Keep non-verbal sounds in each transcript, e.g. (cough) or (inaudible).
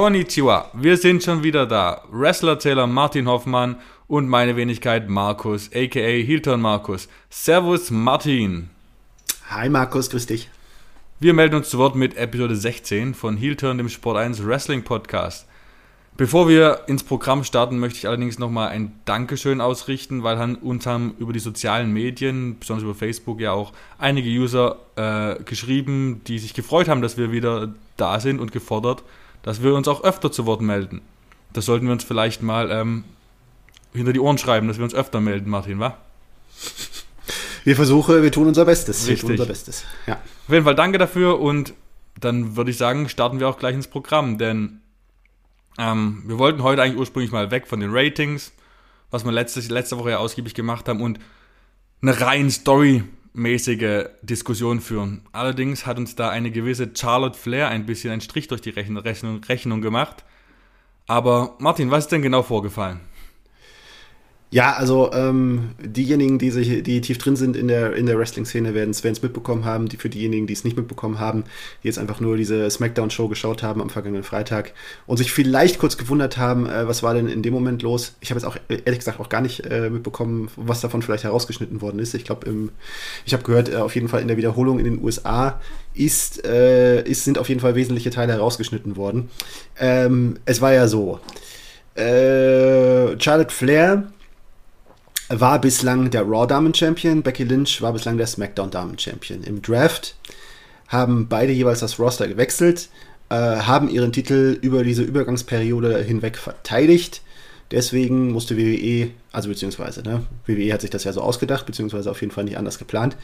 Konnichiwa, wir sind schon wieder da. Wrestler-Zähler Martin Hoffmann und meine Wenigkeit Markus, aka Hilton Markus. Servus Martin. Hi Markus, grüß dich. Wir melden uns zu Wort mit Episode 16 von Hilton, dem Sport 1 Wrestling Podcast. Bevor wir ins Programm starten, möchte ich allerdings nochmal ein Dankeschön ausrichten, weil uns haben über die sozialen Medien, besonders über Facebook, ja auch einige User äh, geschrieben, die sich gefreut haben, dass wir wieder da sind und gefordert, dass wir uns auch öfter zu Wort melden. Das sollten wir uns vielleicht mal ähm, hinter die Ohren schreiben, dass wir uns öfter melden, Martin, wa? Wir versuchen, wir tun unser Bestes. Richtig. Wir tun unser Bestes. Ja. Auf jeden Fall danke dafür und dann würde ich sagen, starten wir auch gleich ins Programm, denn ähm, wir wollten heute eigentlich ursprünglich mal weg von den Ratings, was wir letzte, letzte Woche ja ausgiebig gemacht haben und eine rein storymäßige Diskussion führen. Allerdings hat uns da eine gewisse Charlotte Flair ein bisschen einen Strich durch die Rechnung, Rechnung gemacht. Aber Martin, was ist denn genau vorgefallen? Ja, also ähm, diejenigen, die sich, die tief drin sind in der in der Wrestling-Szene, werden es mitbekommen haben. Die für diejenigen, die es nicht mitbekommen haben, die jetzt einfach nur diese Smackdown-Show geschaut haben am vergangenen Freitag und sich vielleicht kurz gewundert haben, äh, was war denn in dem Moment los. Ich habe jetzt auch ehrlich gesagt auch gar nicht äh, mitbekommen, was davon vielleicht herausgeschnitten worden ist. Ich glaube, ich habe gehört, äh, auf jeden Fall in der Wiederholung in den USA ist, äh, ist sind auf jeden Fall wesentliche Teile herausgeschnitten worden. Ähm, es war ja so. Äh, Charlotte Flair war bislang der Raw Damen Champion, Becky Lynch war bislang der SmackDown Damen Champion. Im Draft haben beide jeweils das Roster gewechselt, äh, haben ihren Titel über diese Übergangsperiode hinweg verteidigt. Deswegen musste WWE, also beziehungsweise, ne, WWE hat sich das ja so ausgedacht, beziehungsweise auf jeden Fall nicht anders geplant,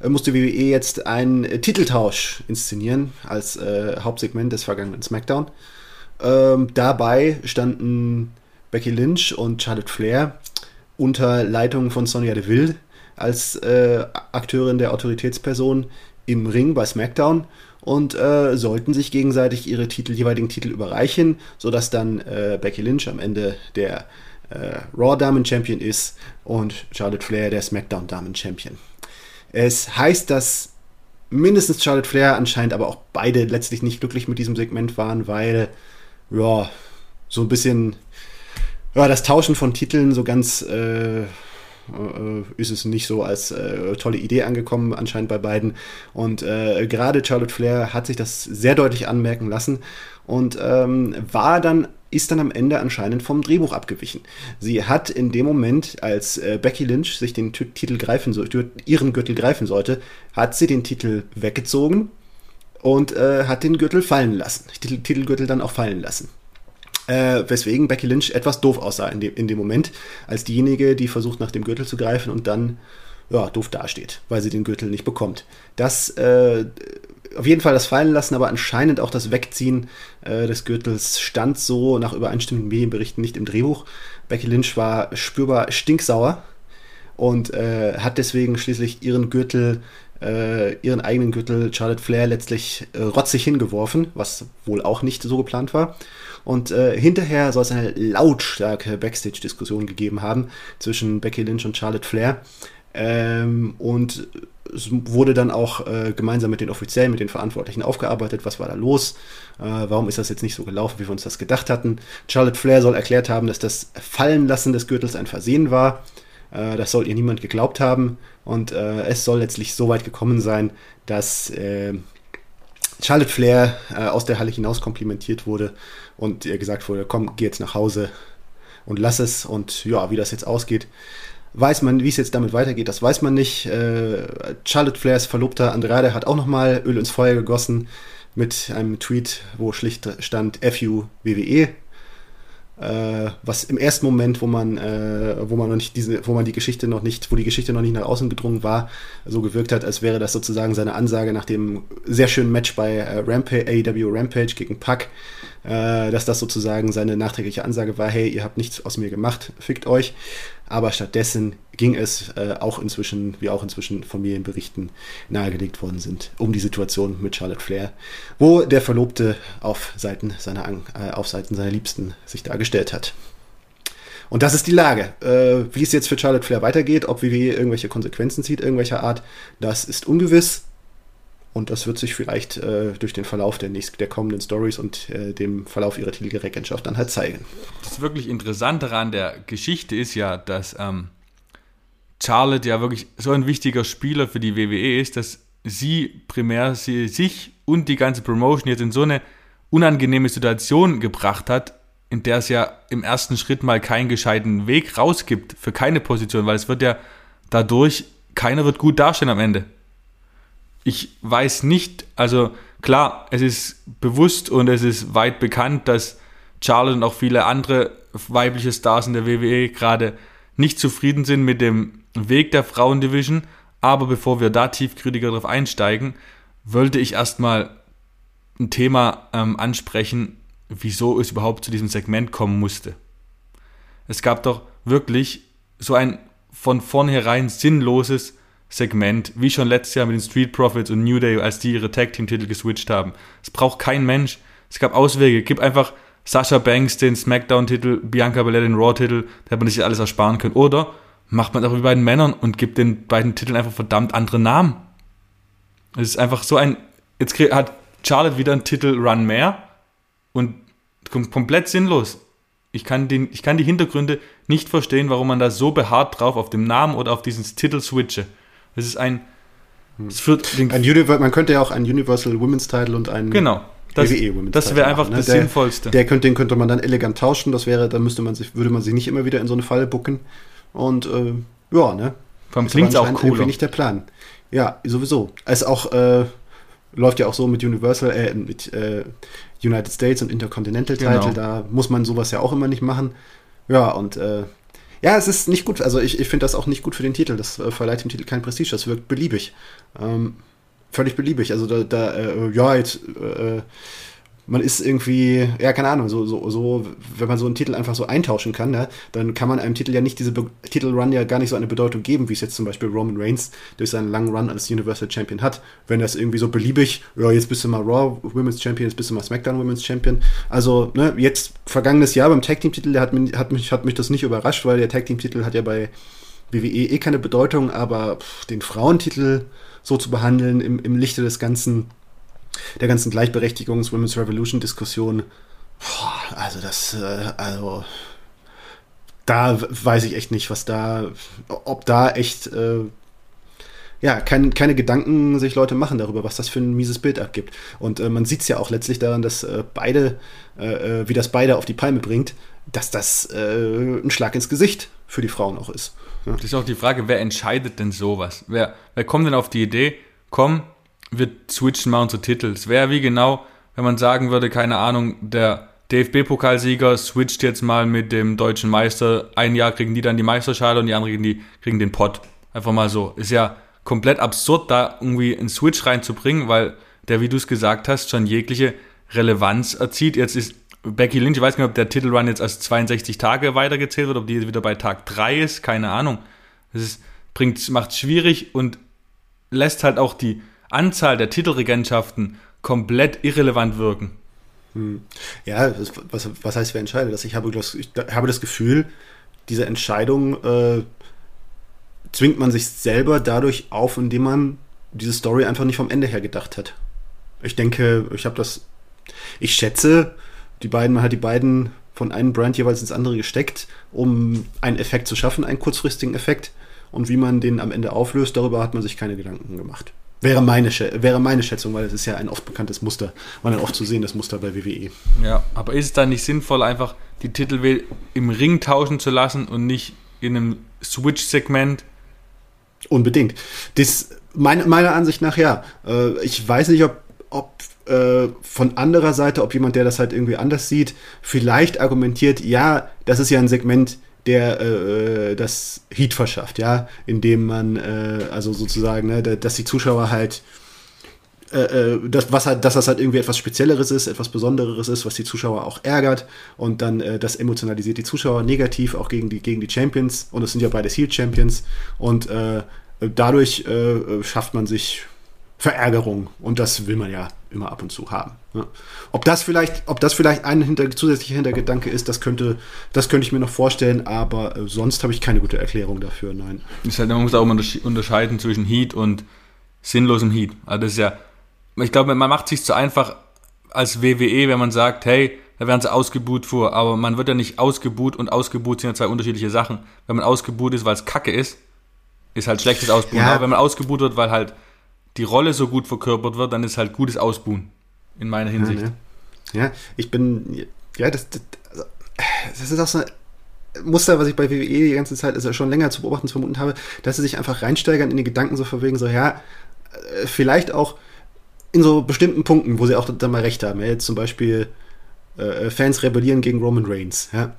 äh, musste WWE jetzt einen äh, Titeltausch inszenieren als äh, Hauptsegment des vergangenen SmackDown. Ähm, dabei standen Becky Lynch und Charlotte Flair unter Leitung von Sonja Deville als äh, Akteurin der Autoritätsperson im Ring bei SmackDown und äh, sollten sich gegenseitig ihre Titel, jeweiligen Titel überreichen, sodass dann äh, Becky Lynch am Ende der äh, Raw Damen Champion ist und Charlotte Flair der SmackDown Damen Champion. Es heißt, dass mindestens Charlotte Flair anscheinend aber auch beide letztlich nicht glücklich mit diesem Segment waren, weil ja so ein bisschen ja, das Tauschen von Titeln so ganz äh, äh, ist es nicht so als äh, tolle Idee angekommen, anscheinend bei beiden. Und äh, gerade Charlotte Flair hat sich das sehr deutlich anmerken lassen und ähm, war dann ist dann am Ende anscheinend vom Drehbuch abgewichen. Sie hat in dem Moment, als äh, Becky Lynch sich den T Titel greifen sollte, ihren Gürtel greifen sollte, hat sie den Titel weggezogen und äh, hat den Gürtel fallen lassen, den Titelgürtel dann auch fallen lassen äh, weswegen Becky Lynch etwas doof aussah in dem, in dem Moment, als diejenige, die versucht nach dem Gürtel zu greifen und dann ja, doof dasteht, weil sie den Gürtel nicht bekommt. Das äh, auf jeden Fall das Fallen lassen, aber anscheinend auch das Wegziehen äh, des Gürtels stand so nach übereinstimmenden Medienberichten nicht im Drehbuch. Becky Lynch war spürbar stinksauer und äh, hat deswegen schließlich ihren Gürtel, äh, ihren eigenen Gürtel Charlotte Flair letztlich äh, rotzig hingeworfen, was wohl auch nicht so geplant war. Und äh, hinterher soll es eine lautstarke Backstage-Diskussion gegeben haben zwischen Becky Lynch und Charlotte Flair. Ähm, und es wurde dann auch äh, gemeinsam mit den Offiziellen, mit den Verantwortlichen aufgearbeitet, was war da los, äh, warum ist das jetzt nicht so gelaufen, wie wir uns das gedacht hatten. Charlotte Flair soll erklärt haben, dass das Fallenlassen des Gürtels ein Versehen war. Äh, das soll ihr niemand geglaubt haben. Und äh, es soll letztlich so weit gekommen sein, dass äh, Charlotte Flair äh, aus der Halle hinaus komplimentiert wurde und ihr gesagt wurde, komm, geh jetzt nach Hause und lass es. Und ja, wie das jetzt ausgeht, weiß man, wie es jetzt damit weitergeht, das weiß man nicht. Äh, Charlotte Flairs Verlobter Andrade hat auch nochmal Öl ins Feuer gegossen mit einem Tweet, wo schlicht stand FU WWE äh, was im ersten Moment, wo man, äh, wo man noch nicht diese, wo man die Geschichte noch nicht, wo die Geschichte noch nicht nach außen gedrungen war, so gewirkt hat, als wäre das sozusagen seine Ansage nach dem sehr schönen Match bei äh, Rampage, AEW Rampage gegen Puck, äh, dass das sozusagen seine nachträgliche Ansage war, hey, ihr habt nichts aus mir gemacht, fickt euch. Aber stattdessen ging es äh, auch inzwischen, wie auch inzwischen Familienberichten nahegelegt worden sind, um die Situation mit Charlotte Flair, wo der Verlobte auf Seiten seiner, äh, auf Seiten seiner Liebsten sich dargestellt hat. Und das ist die Lage. Äh, wie es jetzt für Charlotte Flair weitergeht, ob WWE irgendwelche Konsequenzen zieht, irgendwelcher Art, das ist ungewiss. Und das wird sich vielleicht äh, durch den Verlauf der, nächsten, der kommenden Stories und äh, dem Verlauf ihrer Titelregentschaft dann halt zeigen. Das wirklich Interessante an der Geschichte ist ja, dass ähm, Charlotte ja wirklich so ein wichtiger Spieler für die WWE ist, dass sie primär sie, sich und die ganze Promotion jetzt in so eine unangenehme Situation gebracht hat, in der es ja im ersten Schritt mal keinen gescheiten Weg rausgibt für keine Position, weil es wird ja dadurch, keiner wird gut dastehen am Ende. Ich weiß nicht, also klar, es ist bewusst und es ist weit bekannt, dass Charlotte und auch viele andere weibliche Stars in der WWE gerade nicht zufrieden sind mit dem Weg der Frauendivision. Aber bevor wir da tiefgründiger darauf einsteigen, wollte ich erstmal ein Thema ähm, ansprechen, wieso es überhaupt zu diesem Segment kommen musste. Es gab doch wirklich so ein von vornherein sinnloses Segment, wie schon letztes Jahr mit den Street Profits und New Day, als die ihre Tag Team Titel geswitcht haben. Es braucht kein Mensch. Es gab Auswege. Gib einfach Sasha Banks den SmackDown Titel, Bianca Belair den Raw Titel, da hätte man sich alles ersparen können. Oder macht man es auch wie bei den Männern und gibt den beiden Titeln einfach verdammt andere Namen. Es ist einfach so ein. Jetzt hat Charlotte wieder einen Titel Run mehr und komplett sinnlos. Ich kann, den, ich kann die Hintergründe nicht verstehen, warum man da so beharrt drauf auf dem Namen oder auf diesen Titel switche. Das ist ein. Das führt ein man könnte ja auch einen Universal Women's Title und einen genau, das, WWE Women's Das wäre einfach machen, ne? das der, Sinnvollste. Der könnte, den könnte man dann elegant tauschen. Das wäre, da müsste man sich, würde man sich nicht immer wieder in so eine Falle bucken. Und äh, ja, ne? Vor klingt auch cool. nicht der Plan. Ja, sowieso. Es auch äh, läuft ja auch so mit Universal, äh, mit äh, United States und Intercontinental Title. Genau. Da muss man sowas ja auch immer nicht machen. Ja, und äh, ja, es ist nicht gut. Also ich, ich finde das auch nicht gut für den Titel. Das äh, verleiht dem Titel kein Prestige. Das wirkt beliebig. Ähm, völlig beliebig. Also da, da äh, ja, jetzt äh, man ist irgendwie, ja, keine Ahnung, so, so, so, wenn man so einen Titel einfach so eintauschen kann, ne, dann kann man einem Titel ja nicht diese Be Titelrun ja gar nicht so eine Bedeutung geben, wie es jetzt zum Beispiel Roman Reigns durch seinen langen Run als Universal Champion hat. Wenn das irgendwie so beliebig, ja, jetzt bist du mal Raw Women's Champion, jetzt bist du mal SmackDown Women's Champion. Also, ne, jetzt vergangenes Jahr beim Tag Team Titel, hat mich, hat mich, hat mich das nicht überrascht, weil der Tag Team Titel hat ja bei WWE eh keine Bedeutung, aber pff, den Frauentitel so zu behandeln im, im Lichte des Ganzen, der ganzen Gleichberechtigungs Women's Revolution Diskussion, also das, äh, also da weiß ich echt nicht, was da, ob da echt, äh, ja, kein, keine Gedanken sich Leute machen darüber, was das für ein mieses Bild abgibt. Und äh, man sieht es ja auch letztlich daran, dass äh, beide, äh, äh, wie das beide auf die Palme bringt, dass das ein Schlag ins Gesicht für die Frauen auch ist. Ja. Das ist auch die Frage, wer entscheidet denn sowas? Wer, wer kommt denn auf die Idee, komm, wir switchen mal unsere Titel. Es wäre wie genau, wenn man sagen würde, keine Ahnung, der DFB-Pokalsieger switcht jetzt mal mit dem deutschen Meister. Ein Jahr kriegen die dann die Meisterschale und die anderen kriegen, die, kriegen den Pott. Einfach mal so. Ist ja komplett absurd, da irgendwie einen Switch reinzubringen, weil der, wie du es gesagt hast, schon jegliche Relevanz erzieht. Jetzt ist Becky Lynch, ich weiß nicht, ob der Titelrun jetzt als 62 Tage weitergezählt wird, ob die jetzt wieder bei Tag 3 ist, keine Ahnung. Das macht es schwierig und lässt halt auch die Anzahl der Titelregentschaften komplett irrelevant wirken. Hm. Ja, was, was heißt, wer entscheidet das? Ich habe ich habe das Gefühl, diese Entscheidung äh, zwingt man sich selber dadurch auf, indem man diese Story einfach nicht vom Ende her gedacht hat. Ich denke, ich habe das, ich schätze, die beiden, man hat die beiden von einem Brand jeweils ins andere gesteckt, um einen Effekt zu schaffen, einen kurzfristigen Effekt. Und wie man den am Ende auflöst, darüber hat man sich keine Gedanken gemacht. Wäre meine, wäre meine Schätzung, weil es ist ja ein oft bekanntes Muster, war dann oft zu sehen, das Muster bei WWE. Ja, aber ist es dann nicht sinnvoll, einfach die Titel im Ring tauschen zu lassen und nicht in einem Switch-Segment? Unbedingt. Das, meine, meiner Ansicht nach ja. Äh, ich weiß nicht, ob, ob äh, von anderer Seite, ob jemand, der das halt irgendwie anders sieht, vielleicht argumentiert, ja, das ist ja ein Segment, der äh, das Heat verschafft, ja, indem man äh, also sozusagen, ne, dass die Zuschauer halt äh, äh, das, was halt, dass das halt irgendwie etwas Spezielleres ist, etwas Besonderes ist, was die Zuschauer auch ärgert. Und dann äh, das emotionalisiert die Zuschauer negativ auch gegen die gegen die Champions. Und es sind ja beide Heat Champions und äh, dadurch äh, schafft man sich Verärgerung und das will man ja immer ab und zu haben. Ja. Ob das vielleicht, ob das vielleicht ein hinter, zusätzlicher Hintergedanke ist, das könnte, das könnte ich mir noch vorstellen, aber äh, sonst habe ich keine gute Erklärung dafür, nein. Ist halt, man muss auch unterscheiden zwischen Heat und sinnlosem Heat. Also das ist ja ich glaube, man macht sich zu einfach als WWE, wenn man sagt, hey, da werden sie ausgebuht vor, aber man wird ja nicht ausgebuht und ausgebuht sind ja zwei unterschiedliche Sachen. Wenn man ausgebuht ist, weil es Kacke ist, ist halt schlechtes Ausbuhen. Ja. Aber wenn man ausgebuht wird, weil halt die Rolle so gut verkörpert wird, dann ist halt gutes Ausbuhen. In meiner Hinsicht. Ja, ne? ja ich bin, ja, das, das, also, das ist auch so ein Muster, was ich bei WWE die ganze Zeit also schon länger zu beobachten zu vermuten habe, dass sie sich einfach reinsteigern in die Gedanken so verwegen, so, ja, äh, vielleicht auch in so bestimmten Punkten, wo sie auch dann mal recht haben. Ja, jetzt zum Beispiel äh, Fans rebellieren gegen Roman Reigns. Ja.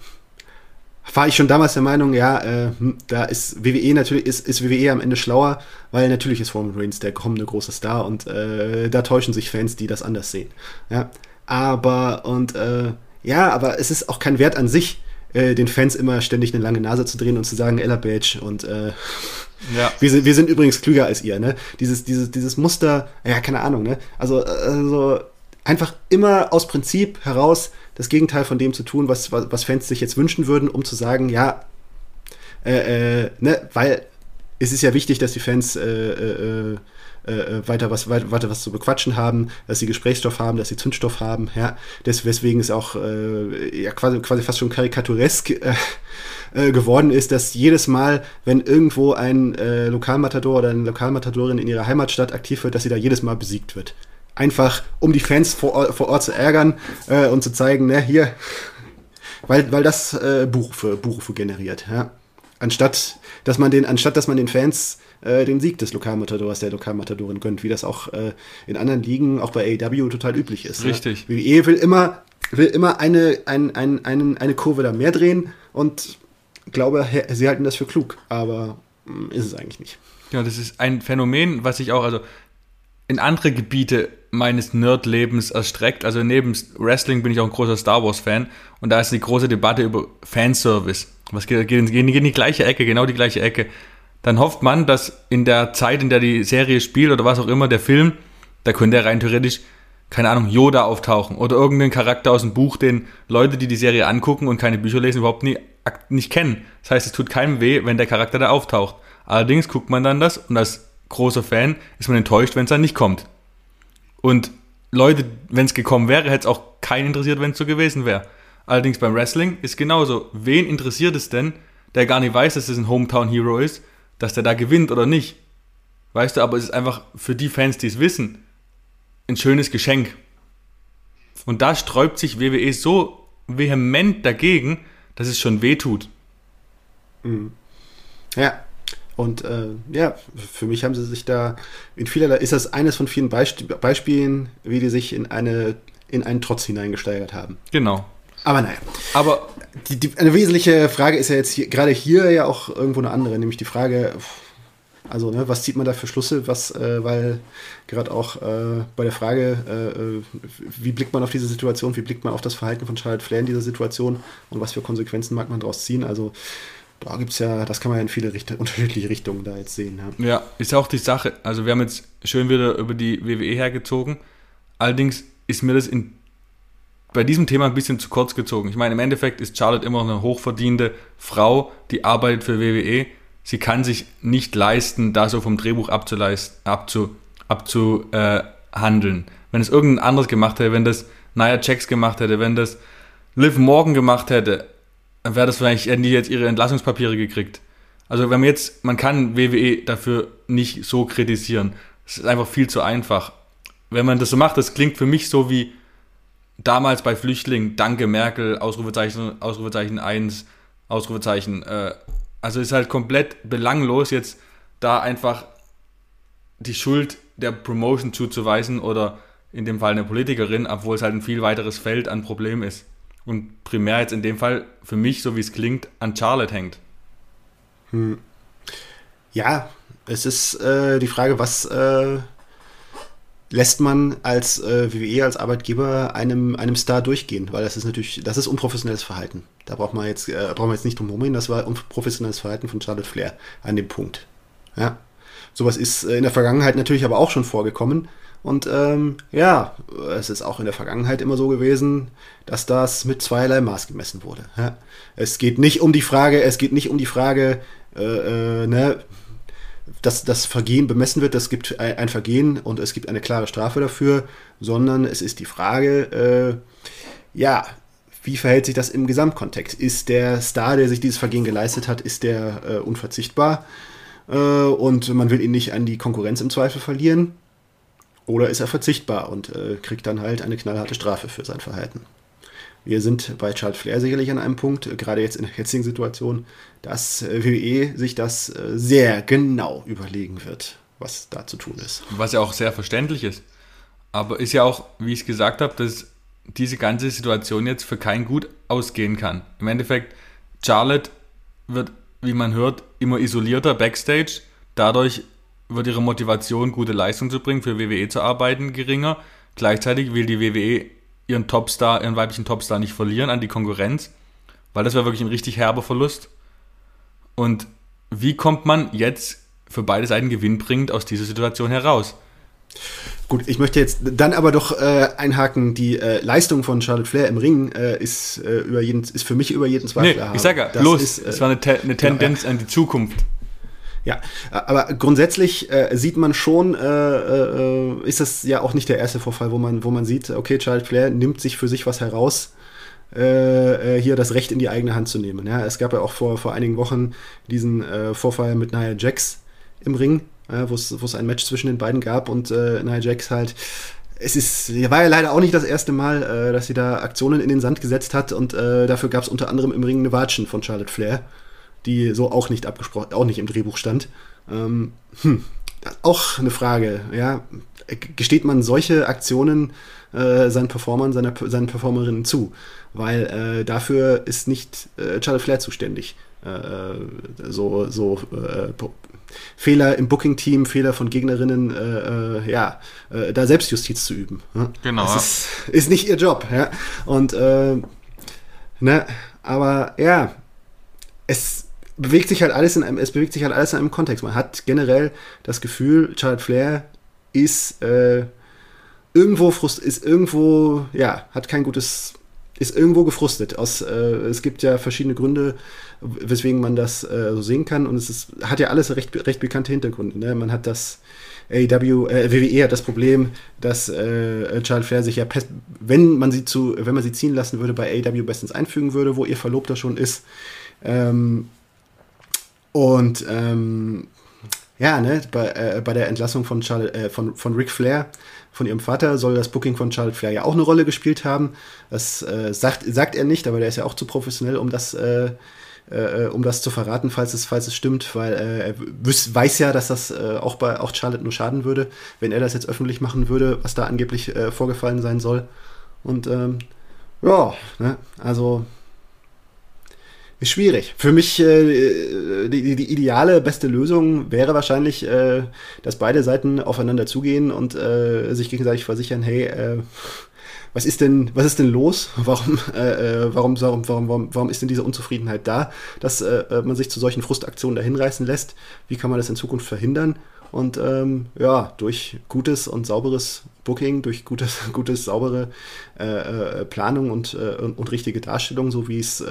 War ich schon damals der Meinung, ja, äh, hm, da ist WWE natürlich, ist, ist WWE am Ende schlauer, weil natürlich ist Roman Reigns der kommende große Star und äh, da täuschen sich Fans, die das anders sehen. Ja. Aber, und äh, ja, aber es ist auch kein Wert an sich, äh, den Fans immer ständig eine lange Nase zu drehen und zu sagen, Ella Badge und äh, ja. (laughs) wir, sind, wir sind übrigens klüger als ihr, ne? Dieses, dieses, dieses Muster, ja, keine Ahnung, ne? Also, also einfach immer aus Prinzip heraus das Gegenteil von dem zu tun, was, was, was Fans sich jetzt wünschen würden, um zu sagen, ja, äh, äh, ne, weil es ist ja wichtig, dass die Fans äh, äh, äh, äh weiter, was, weiter, weiter was zu bequatschen haben, dass sie Gesprächsstoff haben, dass sie Zündstoff haben, ja, Des, weswegen es auch ja, quasi, quasi fast schon karikaturesk geworden ist, dass jedes Mal, wenn irgendwo ein Lokalmatador oder eine Lokalmatadorin in ihrer Heimatstadt aktiv wird, dass sie da jedes Mal besiegt wird einfach um die Fans vor, vor Ort zu ärgern äh, und zu zeigen, ne, hier, weil, weil das äh, Buchrufe, Buchrufe generiert, ja. Anstatt, dass man den, anstatt dass man den Fans äh, den Sieg des Lokalmatadors, der Lokalmatadorin gönnt, wie das auch äh, in anderen Ligen, auch bei AEW total üblich ist. Richtig. Ja. WWE will immer, will immer eine, ein, ein, ein, eine Kurve da mehr drehen und glaube, sie halten das für klug, aber mh, hm, ist es eigentlich nicht. Ja, das ist ein Phänomen, was ich auch, also in andere Gebiete meines Nerd-Lebens erstreckt. Also neben Wrestling bin ich auch ein großer Star Wars-Fan und da ist die große Debatte über Fanservice. Was geht, geht, geht in die gleiche Ecke, genau die gleiche Ecke. Dann hofft man, dass in der Zeit, in der die Serie spielt oder was auch immer, der Film, da könnte rein theoretisch, keine Ahnung, Yoda auftauchen oder irgendein Charakter aus dem Buch, den Leute, die die Serie angucken und keine Bücher lesen, überhaupt nie, nicht kennen. Das heißt, es tut keinem weh, wenn der Charakter da auftaucht. Allerdings guckt man dann das und als großer Fan ist man enttäuscht, wenn es dann nicht kommt. Und Leute, wenn es gekommen wäre, hätte es auch keinen interessiert, wenn es so gewesen wäre. Allerdings beim Wrestling ist genauso. Wen interessiert es denn, der gar nicht weiß, dass es ein Hometown Hero ist, dass der da gewinnt oder nicht? Weißt du, aber es ist einfach für die Fans, die es wissen, ein schönes Geschenk. Und da sträubt sich WWE so vehement dagegen, dass es schon weh tut. Mhm. Ja, und äh, ja, für mich haben sie sich da in vielerlei, ist das eines von vielen Beisp Beispielen, wie die sich in eine in einen Trotz hineingesteigert haben. Genau. Aber naja. Aber die, die, eine wesentliche Frage ist ja jetzt hier, gerade hier ja auch irgendwo eine andere, nämlich die Frage, also ne, was zieht man da für Schlüsse, was, äh, weil gerade auch äh, bei der Frage, äh, äh, wie blickt man auf diese Situation, wie blickt man auf das Verhalten von Charlotte Flair in dieser Situation und was für Konsequenzen mag man daraus ziehen, also da gibt es ja, das kann man ja in viele Richt (laughs) unterschiedliche Richtungen da jetzt sehen. Ja. ja, ist auch die Sache. Also wir haben jetzt schön wieder über die WWE hergezogen. Allerdings ist mir das in, bei diesem Thema ein bisschen zu kurz gezogen. Ich meine, im Endeffekt ist Charlotte immer noch eine hochverdiente Frau, die arbeitet für WWE. Sie kann sich nicht leisten, da so vom Drehbuch abzuleisten, abzu, abzuhandeln. wenn es irgendein anderes gemacht hätte, wenn das Nia Jax gemacht hätte, wenn das Liv Morgan gemacht hätte, dann wäre das vielleicht, hätten die jetzt ihre Entlassungspapiere gekriegt. Also wenn man jetzt, man kann WWE dafür nicht so kritisieren. Es ist einfach viel zu einfach. Wenn man das so macht, das klingt für mich so wie damals bei Flüchtlingen, danke Merkel, Ausrufezeichen, Ausrufezeichen 1, Ausrufezeichen. Äh, also ist halt komplett belanglos, jetzt da einfach die Schuld der Promotion zuzuweisen oder in dem Fall eine Politikerin, obwohl es halt ein viel weiteres Feld an Problemen ist und primär jetzt in dem Fall für mich, so wie es klingt, an Charlotte hängt. Hm. Ja, es ist äh, die Frage, was äh, lässt man als äh, WWE, als Arbeitgeber einem, einem Star durchgehen? Weil das ist natürlich, das ist unprofessionelles Verhalten. Da braucht man jetzt, äh, braucht man jetzt nicht drum herum Das war unprofessionelles Verhalten von Charlotte Flair an dem Punkt. Ja. Sowas ist äh, in der Vergangenheit natürlich aber auch schon vorgekommen. Und ähm, ja, es ist auch in der Vergangenheit immer so gewesen, dass das mit zweierlei Maß gemessen wurde. Ja? Es geht nicht um die Frage, es geht nicht um die Frage, äh, äh, ne, dass das Vergehen bemessen wird, es gibt ein Vergehen und es gibt eine klare Strafe dafür, sondern es ist die Frage, äh, ja, wie verhält sich das im Gesamtkontext? Ist der Star, der sich dieses Vergehen geleistet hat, ist der äh, unverzichtbar äh, und man will ihn nicht an die Konkurrenz im Zweifel verlieren? Oder ist er verzichtbar und äh, kriegt dann halt eine knallharte Strafe für sein Verhalten? Wir sind bei Charles Flair sicherlich an einem Punkt, äh, gerade jetzt in der jetzigen Situation, dass äh, WWE sich das äh, sehr genau überlegen wird, was da zu tun ist. Was ja auch sehr verständlich ist. Aber ist ja auch, wie ich es gesagt habe, dass diese ganze Situation jetzt für kein Gut ausgehen kann. Im Endeffekt, Charlotte wird, wie man hört, immer isolierter backstage. Dadurch wird ihre Motivation, gute Leistung zu bringen, für WWE zu arbeiten, geringer. Gleichzeitig will die WWE ihren Topstar, ihren weiblichen Topstar nicht verlieren an die Konkurrenz, weil das wäre wirklich ein richtig herber Verlust. Und wie kommt man jetzt für beide Seiten gewinnbringend aus dieser Situation heraus? Gut, ich möchte jetzt dann aber doch äh, einhaken, die äh, Leistung von Charlotte Flair im Ring äh, ist, äh, über jeden, ist für mich über jeden Zweifel. Nee, ich sage ja, bloß, ist, es war eine, Te eine Tendenz genau, an die Zukunft. Ja, aber grundsätzlich äh, sieht man schon, äh, äh, ist das ja auch nicht der erste Vorfall, wo man, wo man sieht, okay, Charlotte Flair nimmt sich für sich was heraus, äh, äh, hier das Recht in die eigene Hand zu nehmen. Ja, es gab ja auch vor, vor einigen Wochen diesen äh, Vorfall mit Nia Jax im Ring, äh, wo es ein Match zwischen den beiden gab und Nia Jax halt es ist, war ja leider auch nicht das erste Mal, äh, dass sie da Aktionen in den Sand gesetzt hat und äh, dafür gab es unter anderem im Ring eine Watschen von Charlotte Flair die so auch nicht abgesprochen, auch nicht im Drehbuch stand. Ähm, hm, auch eine Frage, ja. Gesteht man solche Aktionen äh, seinen Performern, seiner, seinen Performerinnen zu? Weil äh, dafür ist nicht äh, Charlotte Flair zuständig. Äh, so so äh, Fehler im Booking-Team, Fehler von Gegnerinnen, äh, äh, ja, äh, da Selbstjustiz zu üben. Ja? Genau. Das ist, ist nicht ihr Job, ja. Und äh, ne, aber ja, es bewegt sich halt alles in einem, es bewegt sich halt alles in einem Kontext. Man hat generell das Gefühl, Charlotte Flair ist äh, irgendwo frust, ist irgendwo, ja, hat kein gutes, ist irgendwo gefrustet. Aus, äh, es gibt ja verschiedene Gründe, weswegen man das äh, so sehen kann und es ist, hat ja alles recht, recht bekannte Hintergründe. Ne? Man hat das AEW, äh, WWE hat das Problem, dass äh, Charlotte Flair sich ja, wenn man sie zu, wenn man sie ziehen lassen würde, bei AEW bestens einfügen würde, wo ihr Verlobter schon ist. Ähm, und ähm, ja, ne, bei, äh, bei der Entlassung von, Charlotte, äh, von, von Ric Flair, von ihrem Vater, soll das Booking von Charlotte Flair ja auch eine Rolle gespielt haben. Das äh, sagt, sagt er nicht, aber der ist ja auch zu professionell, um das, äh, äh, um das zu verraten, falls es, falls es stimmt, weil äh, er wüs, weiß ja, dass das äh, auch bei auch Charlotte nur schaden würde, wenn er das jetzt öffentlich machen würde, was da angeblich äh, vorgefallen sein soll. Und ähm, ja, ne, also ist schwierig. Für mich äh, die, die, ideale, beste Lösung wäre wahrscheinlich, äh, dass beide Seiten aufeinander zugehen und äh, sich gegenseitig versichern, hey, äh, was ist denn, was ist denn los? Warum, äh, äh warum, warum, warum, warum ist denn diese Unzufriedenheit da, dass äh, man sich zu solchen Frustaktionen dahin reißen lässt? Wie kann man das in Zukunft verhindern? Und ähm, ja, durch gutes und sauberes Booking, durch gutes, (laughs) gutes saubere äh, äh, Planung und, äh, und, und richtige Darstellung, so wie es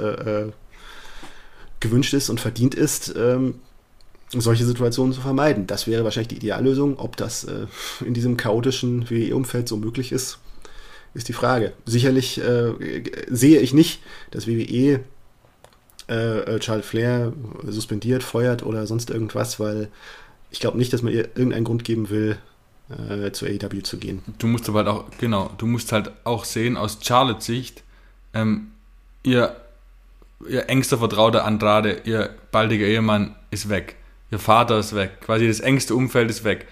gewünscht ist und verdient ist, ähm, solche Situationen zu vermeiden. Das wäre wahrscheinlich die Ideallösung. Ob das äh, in diesem chaotischen WWE-Umfeld so möglich ist, ist die Frage. Sicherlich äh, sehe ich nicht, dass WWE äh, äh, Charles Flair suspendiert, feuert oder sonst irgendwas, weil ich glaube nicht, dass man ihr irgendeinen Grund geben will, äh, zu AEW zu gehen. Du musst aber halt auch, genau, du musst halt auch sehen, aus Charlottes Sicht, ähm, ihr ihr engster Vertrauter Andrade, ihr baldiger Ehemann ist weg. Ihr Vater ist weg. Quasi das engste Umfeld ist weg.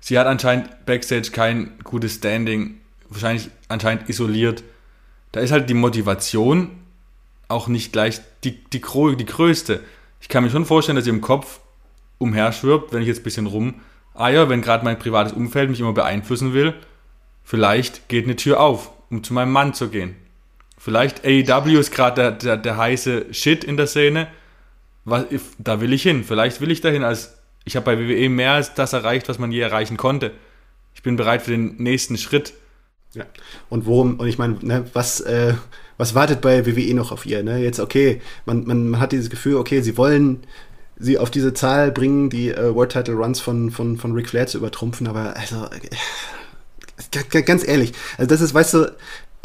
Sie hat anscheinend backstage kein gutes Standing, wahrscheinlich anscheinend isoliert. Da ist halt die Motivation auch nicht gleich die, die, die größte. Ich kann mir schon vorstellen, dass sie im Kopf umherschwirbt, wenn ich jetzt ein bisschen rum eier, wenn gerade mein privates Umfeld mich immer beeinflussen will. Vielleicht geht eine Tür auf, um zu meinem Mann zu gehen. Vielleicht AEW ist gerade der, der, der, heiße Shit in der Szene. Was, da will ich hin. Vielleicht will ich dahin, als ich habe bei WWE mehr als das erreicht, was man je erreichen konnte. Ich bin bereit für den nächsten Schritt. Ja. Und worum, und ich meine, ne, was, äh, was wartet bei WWE noch auf ihr? Ne? Jetzt, okay, man, man, man hat dieses Gefühl, okay, sie wollen sie auf diese Zahl bringen, die äh, World Title Runs von, von, von Ric Flair zu übertrumpfen, aber also äh, ganz ehrlich, also das ist, weißt du,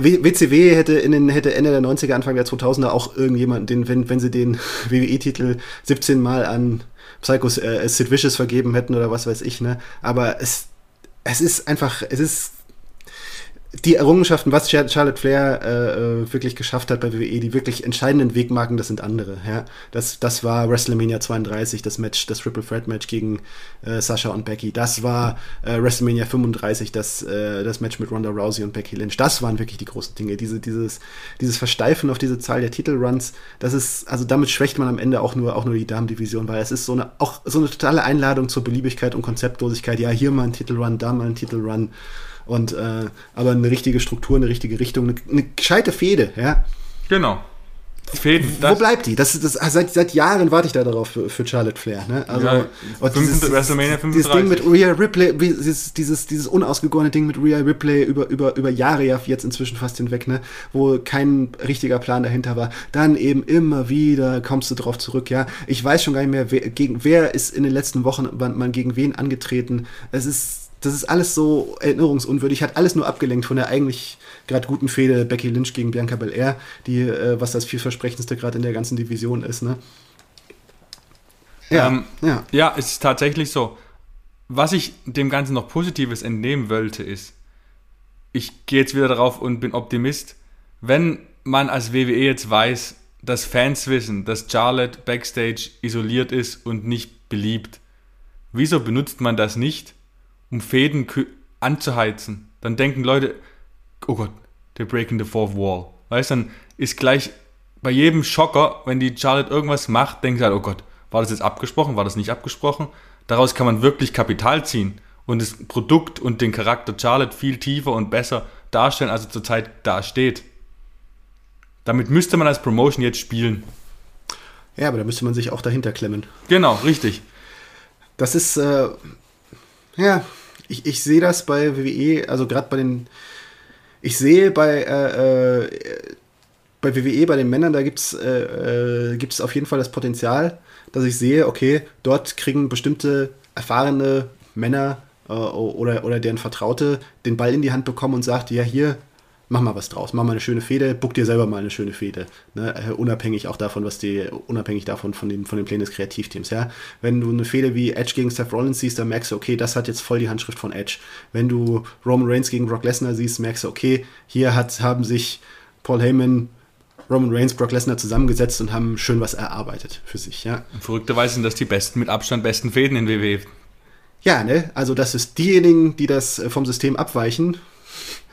WCW hätte in den, hätte Ende der 90er, Anfang der 2000er auch irgendjemanden, den, wenn, wenn sie den (laughs) WWE-Titel 17 Mal an Psychos äh, Sid Vicious vergeben hätten oder was weiß ich, ne? Aber es, es ist einfach, es ist die Errungenschaften, was Charlotte Flair äh, äh, wirklich geschafft hat bei WWE, die wirklich entscheidenden Wegmarken, das sind andere. Ja? Das, das war WrestleMania 32, das Match, das Triple Threat Match gegen äh, Sasha und Becky. Das war äh, WrestleMania 35, das, äh, das Match mit Ronda Rousey und Becky Lynch. Das waren wirklich die großen Dinge. Diese, dieses, dieses Versteifen auf diese Zahl der Titelruns, das ist, also damit schwächt man am Ende auch nur, auch nur die Damendivision, weil es ist so eine, auch so eine totale Einladung zur Beliebigkeit und Konzeptlosigkeit. Ja, hier mal ein Titelrun, da mal ein Titelrun. Und äh, aber eine richtige Struktur, eine richtige Richtung, eine, eine gescheite Fehde, ja. Genau. Fäden, Wo bleibt die? Das, das, seit, seit Jahren warte ich da darauf für, für Charlotte Flair. Ne? Also, ja, dieses, WrestleMania 35. Dieses Ding mit Rhea Ripley, dieses, dieses, dieses unausgegorene Ding mit Rhea Ripley über, über, über Jahre ja jetzt inzwischen fast hinweg, ne? wo kein richtiger Plan dahinter war. Dann eben immer wieder kommst du drauf zurück. Ja, Ich weiß schon gar nicht mehr, wer, gegen, wer ist in den letzten Wochen man gegen wen angetreten. Es ist das ist alles so erinnerungsunwürdig, hat alles nur abgelenkt von der eigentlich gerade guten Fehde Becky Lynch gegen Bianca Belair, die, äh, was das vielversprechendste gerade in der ganzen Division ist, ne? Ja, ähm, ja. ja, es ist tatsächlich so. Was ich dem Ganzen noch Positives entnehmen wollte, ist, ich gehe jetzt wieder darauf und bin Optimist. Wenn man als WWE jetzt weiß, dass Fans wissen, dass Charlotte backstage isoliert ist und nicht beliebt, wieso benutzt man das nicht, um Fäden anzuheizen, dann denken Leute, oh Gott, they're breaking the fourth wall. Weißt du, dann ist gleich bei jedem Schocker, wenn die Charlotte irgendwas macht, denken sie halt, oh Gott, war das jetzt abgesprochen, war das nicht abgesprochen? Daraus kann man wirklich Kapital ziehen und das Produkt und den Charakter Charlotte viel tiefer und besser darstellen, als er zurzeit dasteht. Damit müsste man als Promotion jetzt spielen. Ja, aber da müsste man sich auch dahinter klemmen. Genau, richtig. Das ist, äh, ja, ich, ich sehe das bei WWE, also gerade bei den, ich sehe bei, äh, äh, bei WWE, bei den Männern, da gibt es äh, äh auf jeden Fall das Potenzial, dass ich sehe, okay, dort kriegen bestimmte erfahrene Männer äh, oder, oder deren Vertraute den Ball in die Hand bekommen und sagt, ja, hier, mach mal was draus, mach mal eine schöne Fehde, buck dir selber mal eine schöne Fehde. Ne? Äh, unabhängig auch davon, was die, unabhängig davon von den, von den Plänen des Kreativteams. Ja? Wenn du eine Fehde wie Edge gegen Seth Rollins siehst, dann merkst du, okay, das hat jetzt voll die Handschrift von Edge. Wenn du Roman Reigns gegen Brock Lesnar siehst, merkst du, okay, hier hat, haben sich Paul Heyman, Roman Reigns, Brock Lesnar zusammengesetzt und haben schön was erarbeitet für sich. Ja? Verrückterweise sind das die besten, mit Abstand besten Fäden in WWE. Ja, ne? Also das ist diejenigen, die das vom System abweichen,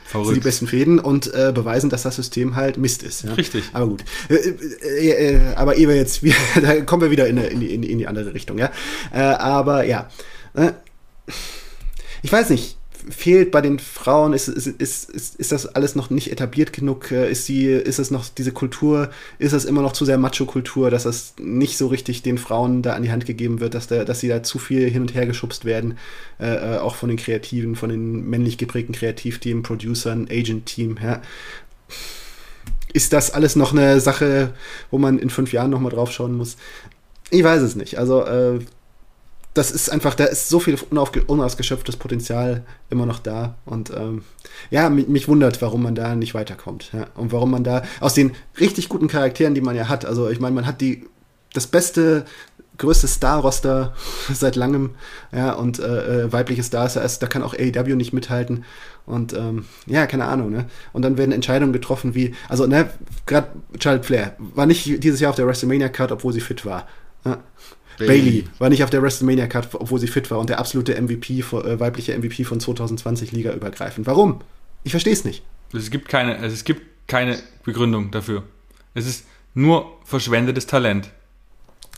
Verrückt. sind die besten Fäden und äh, beweisen, dass das System halt Mist ist. Ja? Richtig. Aber gut. Äh, äh, äh, aber ehe wir jetzt, (laughs) da kommen wir wieder in, in, die, in die andere Richtung, ja. Äh, aber ja. Äh, ich weiß nicht fehlt bei den Frauen? Ist, ist, ist, ist, ist das alles noch nicht etabliert genug? Äh, ist, die, ist es noch diese Kultur? Ist das immer noch zu sehr Macho-Kultur, dass das nicht so richtig den Frauen da an die Hand gegeben wird, dass, der, dass sie da zu viel hin und her geschubst werden? Äh, äh auch von den Kreativen, von den männlich geprägten Kreativteam, Producern, Agent-Team. Ja. Ist das alles noch eine Sache, wo man in fünf Jahren nochmal drauf schauen muss? Ich weiß es nicht. Also, äh, das ist einfach, da ist so viel unausgeschöpftes Potenzial immer noch da. Und ähm, ja, mich, mich, wundert, warum man da nicht weiterkommt. Ja? Und warum man da aus den richtig guten Charakteren, die man ja hat, also ich meine, man hat die das beste, größte Star-Roster (laughs) seit langem, ja, und äh, äh weibliche Stars, da kann auch AEW nicht mithalten. Und ähm, ja, keine Ahnung, ne? Und dann werden Entscheidungen getroffen wie, also, ne, gerade Charlotte Flair war nicht dieses Jahr auf der WrestleMania-Card, obwohl sie fit war. Ja? Bailey. Bailey war nicht auf der WrestleMania Card, obwohl sie fit war und der absolute MVP, äh, weibliche MVP von 2020 Liga übergreifend. Warum? Ich verstehe es nicht. Es gibt keine, also es gibt keine Begründung dafür. Es ist nur verschwendetes Talent.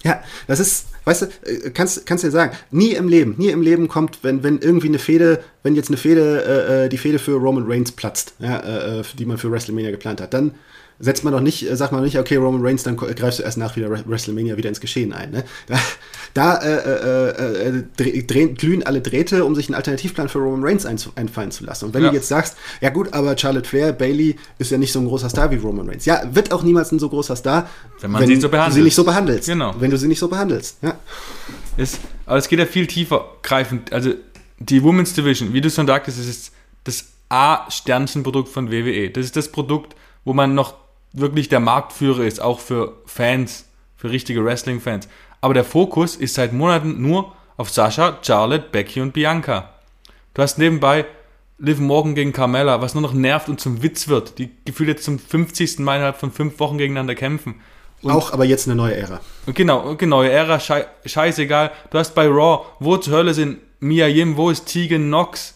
Ja, das ist, weißt du, äh, kannst, kannst du dir sagen, nie im Leben, nie im Leben kommt, wenn, wenn irgendwie eine Fehde, wenn jetzt eine Fehde, äh, äh die Fehde für Roman Reigns platzt, ja, äh die man für WrestleMania geplant hat, dann setzt man doch nicht, äh, sagt man nicht, okay, Roman Reigns, dann greifst du erst nach wieder WrestleMania wieder ins Geschehen ein. Ne? (laughs) Da, da äh, äh, äh drehen, glühen alle Drähte, um sich einen Alternativplan für Roman Reigns ein, einfallen zu lassen. Und wenn ja. du jetzt sagst, ja gut, aber Charlotte Flair, Bailey ist ja nicht so ein großer Star wie Roman Reigns. Ja, wird auch niemals ein so großer Star, wenn, man wenn sie, so du sie nicht so behandelst. Genau. Wenn du sie nicht so behandelst. Ja. Es, aber es geht ja viel tiefer greifend. Also die Women's Division, wie du schon sagtest, ist das A-Sternchenprodukt von WWE. Das ist das Produkt, wo man noch wirklich der Marktführer ist, auch für Fans, für richtige Wrestling-Fans. Aber der Fokus ist seit Monaten nur auf Sascha, Charlotte, Becky und Bianca. Du hast nebenbei Liv Morgan gegen Carmella, was nur noch nervt und zum Witz wird, die gefühlt jetzt zum 50. Mal innerhalb von fünf Wochen gegeneinander kämpfen. Und auch aber jetzt eine neue Ära. Genau, neue Ära, schei scheißegal. Du hast bei Raw, wo zur Hölle sind Mia Yim, wo ist Tegan Knox?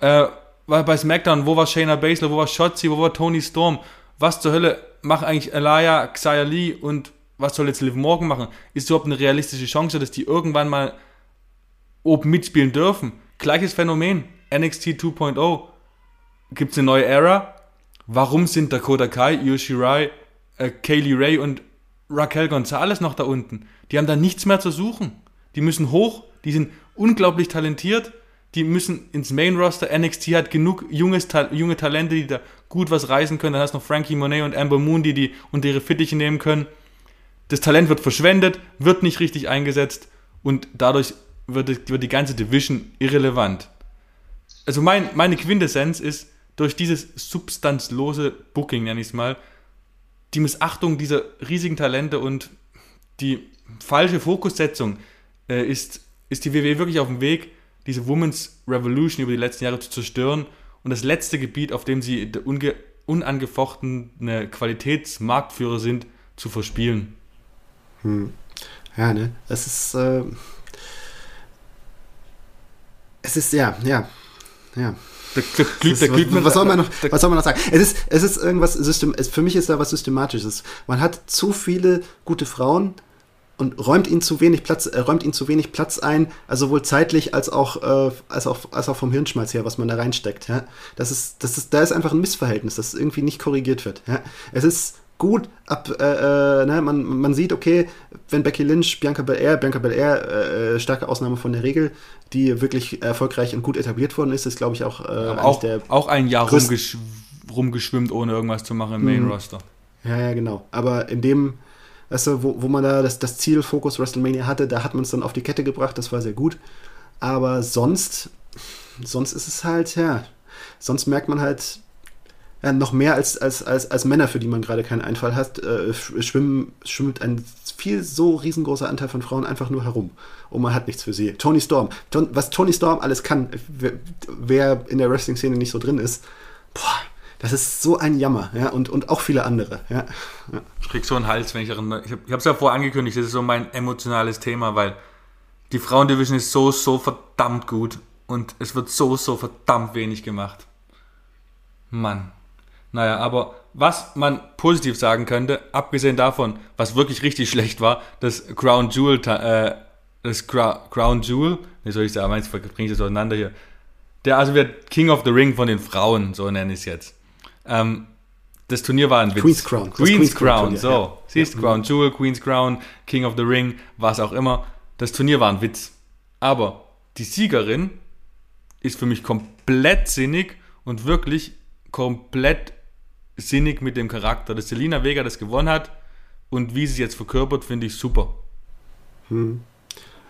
Äh, bei SmackDown, wo war Shayna Baszler, wo war Shotzi, wo war Tony Storm? Was zur Hölle machen eigentlich Elia, Xia Lee und was soll jetzt Liv Morgan machen? Ist überhaupt eine realistische Chance, dass die irgendwann mal oben mitspielen dürfen? Gleiches Phänomen, NXT 2.0. Gibt es eine neue Ära? Warum sind Dakota Kai, Io Shirai, äh, Kaylee Ray und Raquel Gonzalez noch da unten? Die haben da nichts mehr zu suchen. Die müssen hoch, die sind unglaublich talentiert die müssen ins Main Roster. NXT hat genug junges, junge Talente, die da gut was reißen können. Dann hast du noch Frankie Monet und Amber Moon, die die unter ihre Fittiche nehmen können. Das Talent wird verschwendet, wird nicht richtig eingesetzt und dadurch wird, wird die ganze Division irrelevant. Also mein, meine Quintessenz ist, durch dieses substanzlose Booking, nenne ich es mal, die Missachtung dieser riesigen Talente und die falsche Fokussetzung äh, ist, ist die WWE wirklich auf dem Weg, diese Women's Revolution über die letzten Jahre zu zerstören und das letzte Gebiet, auf dem sie unangefochtene Qualitätsmarktführer sind, zu verspielen. Hm. Ja, ne? Es ist. Äh, es ist, ja, ja. Ja. Der, der, der, was, was, soll man noch, was soll man noch sagen? Es ist, es ist irgendwas System, es, für mich ist da was Systematisches. Man hat zu viele gute Frauen, und räumt ihnen zu wenig Platz, äh, räumt ihnen zu wenig Platz ein, also sowohl zeitlich als auch, äh, als auch, als auch vom Hirnschmalz her, was man da reinsteckt. Ja? Das ist, das ist, da ist einfach ein Missverhältnis, das irgendwie nicht korrigiert wird. Ja? Es ist gut, ab, äh, äh, ne, man, man sieht, okay, wenn Becky Lynch, Bianca Belair, Bianca Belair, äh, starke Ausnahme von der Regel, die wirklich erfolgreich und gut etabliert worden ist, ist, glaube ich, auch, äh, auch, der auch ein Jahr rumgesch rumgeschwimmt, ohne irgendwas zu machen im Main mhm. Roster. Ja, ja, genau. Aber in dem, weißt du, wo, wo man da das, das Ziel Focus WrestleMania hatte, da hat man es dann auf die Kette gebracht, das war sehr gut. Aber sonst, sonst ist es halt, ja, sonst merkt man halt, ja, noch mehr als, als, als, als Männer, für die man gerade keinen Einfall hat, äh, schwimmen, schwimmt ein viel so riesengroßer Anteil von Frauen einfach nur herum. Und man hat nichts für sie. Tony Storm, was Tony Storm alles kann, wer, wer in der Wrestling-Szene nicht so drin ist, boah, das ist so ein Jammer, ja, und, und auch viele andere, ja. Ich krieg so einen Hals, wenn ich erinnere. Ich habe es ja vorher angekündigt, das ist so mein emotionales Thema, weil die Frauendivision ist so, so verdammt gut und es wird so, so verdammt wenig gemacht. Mann. Naja, aber was man positiv sagen könnte, abgesehen davon, was wirklich richtig (laughs) schlecht war, das Crown Jewel, äh, das Crown Jewel, wie soll ich sagen, meins bringe ich das auseinander hier. Der also wird King of the Ring von den Frauen, so nenne ich es jetzt. Ähm, das Turnier war ein Witz. Queen's Crown. Queen's, Queen's Crown, Crown so. Ja. Siehst, ja. Crown Jewel, Queen's Crown, King of the Ring, was auch immer. Das Turnier war ein Witz. Aber die Siegerin ist für mich komplett sinnig und wirklich komplett sinnig mit dem Charakter. Dass Selina Vega das gewonnen hat und wie sie es jetzt verkörpert, finde ich super. Hm.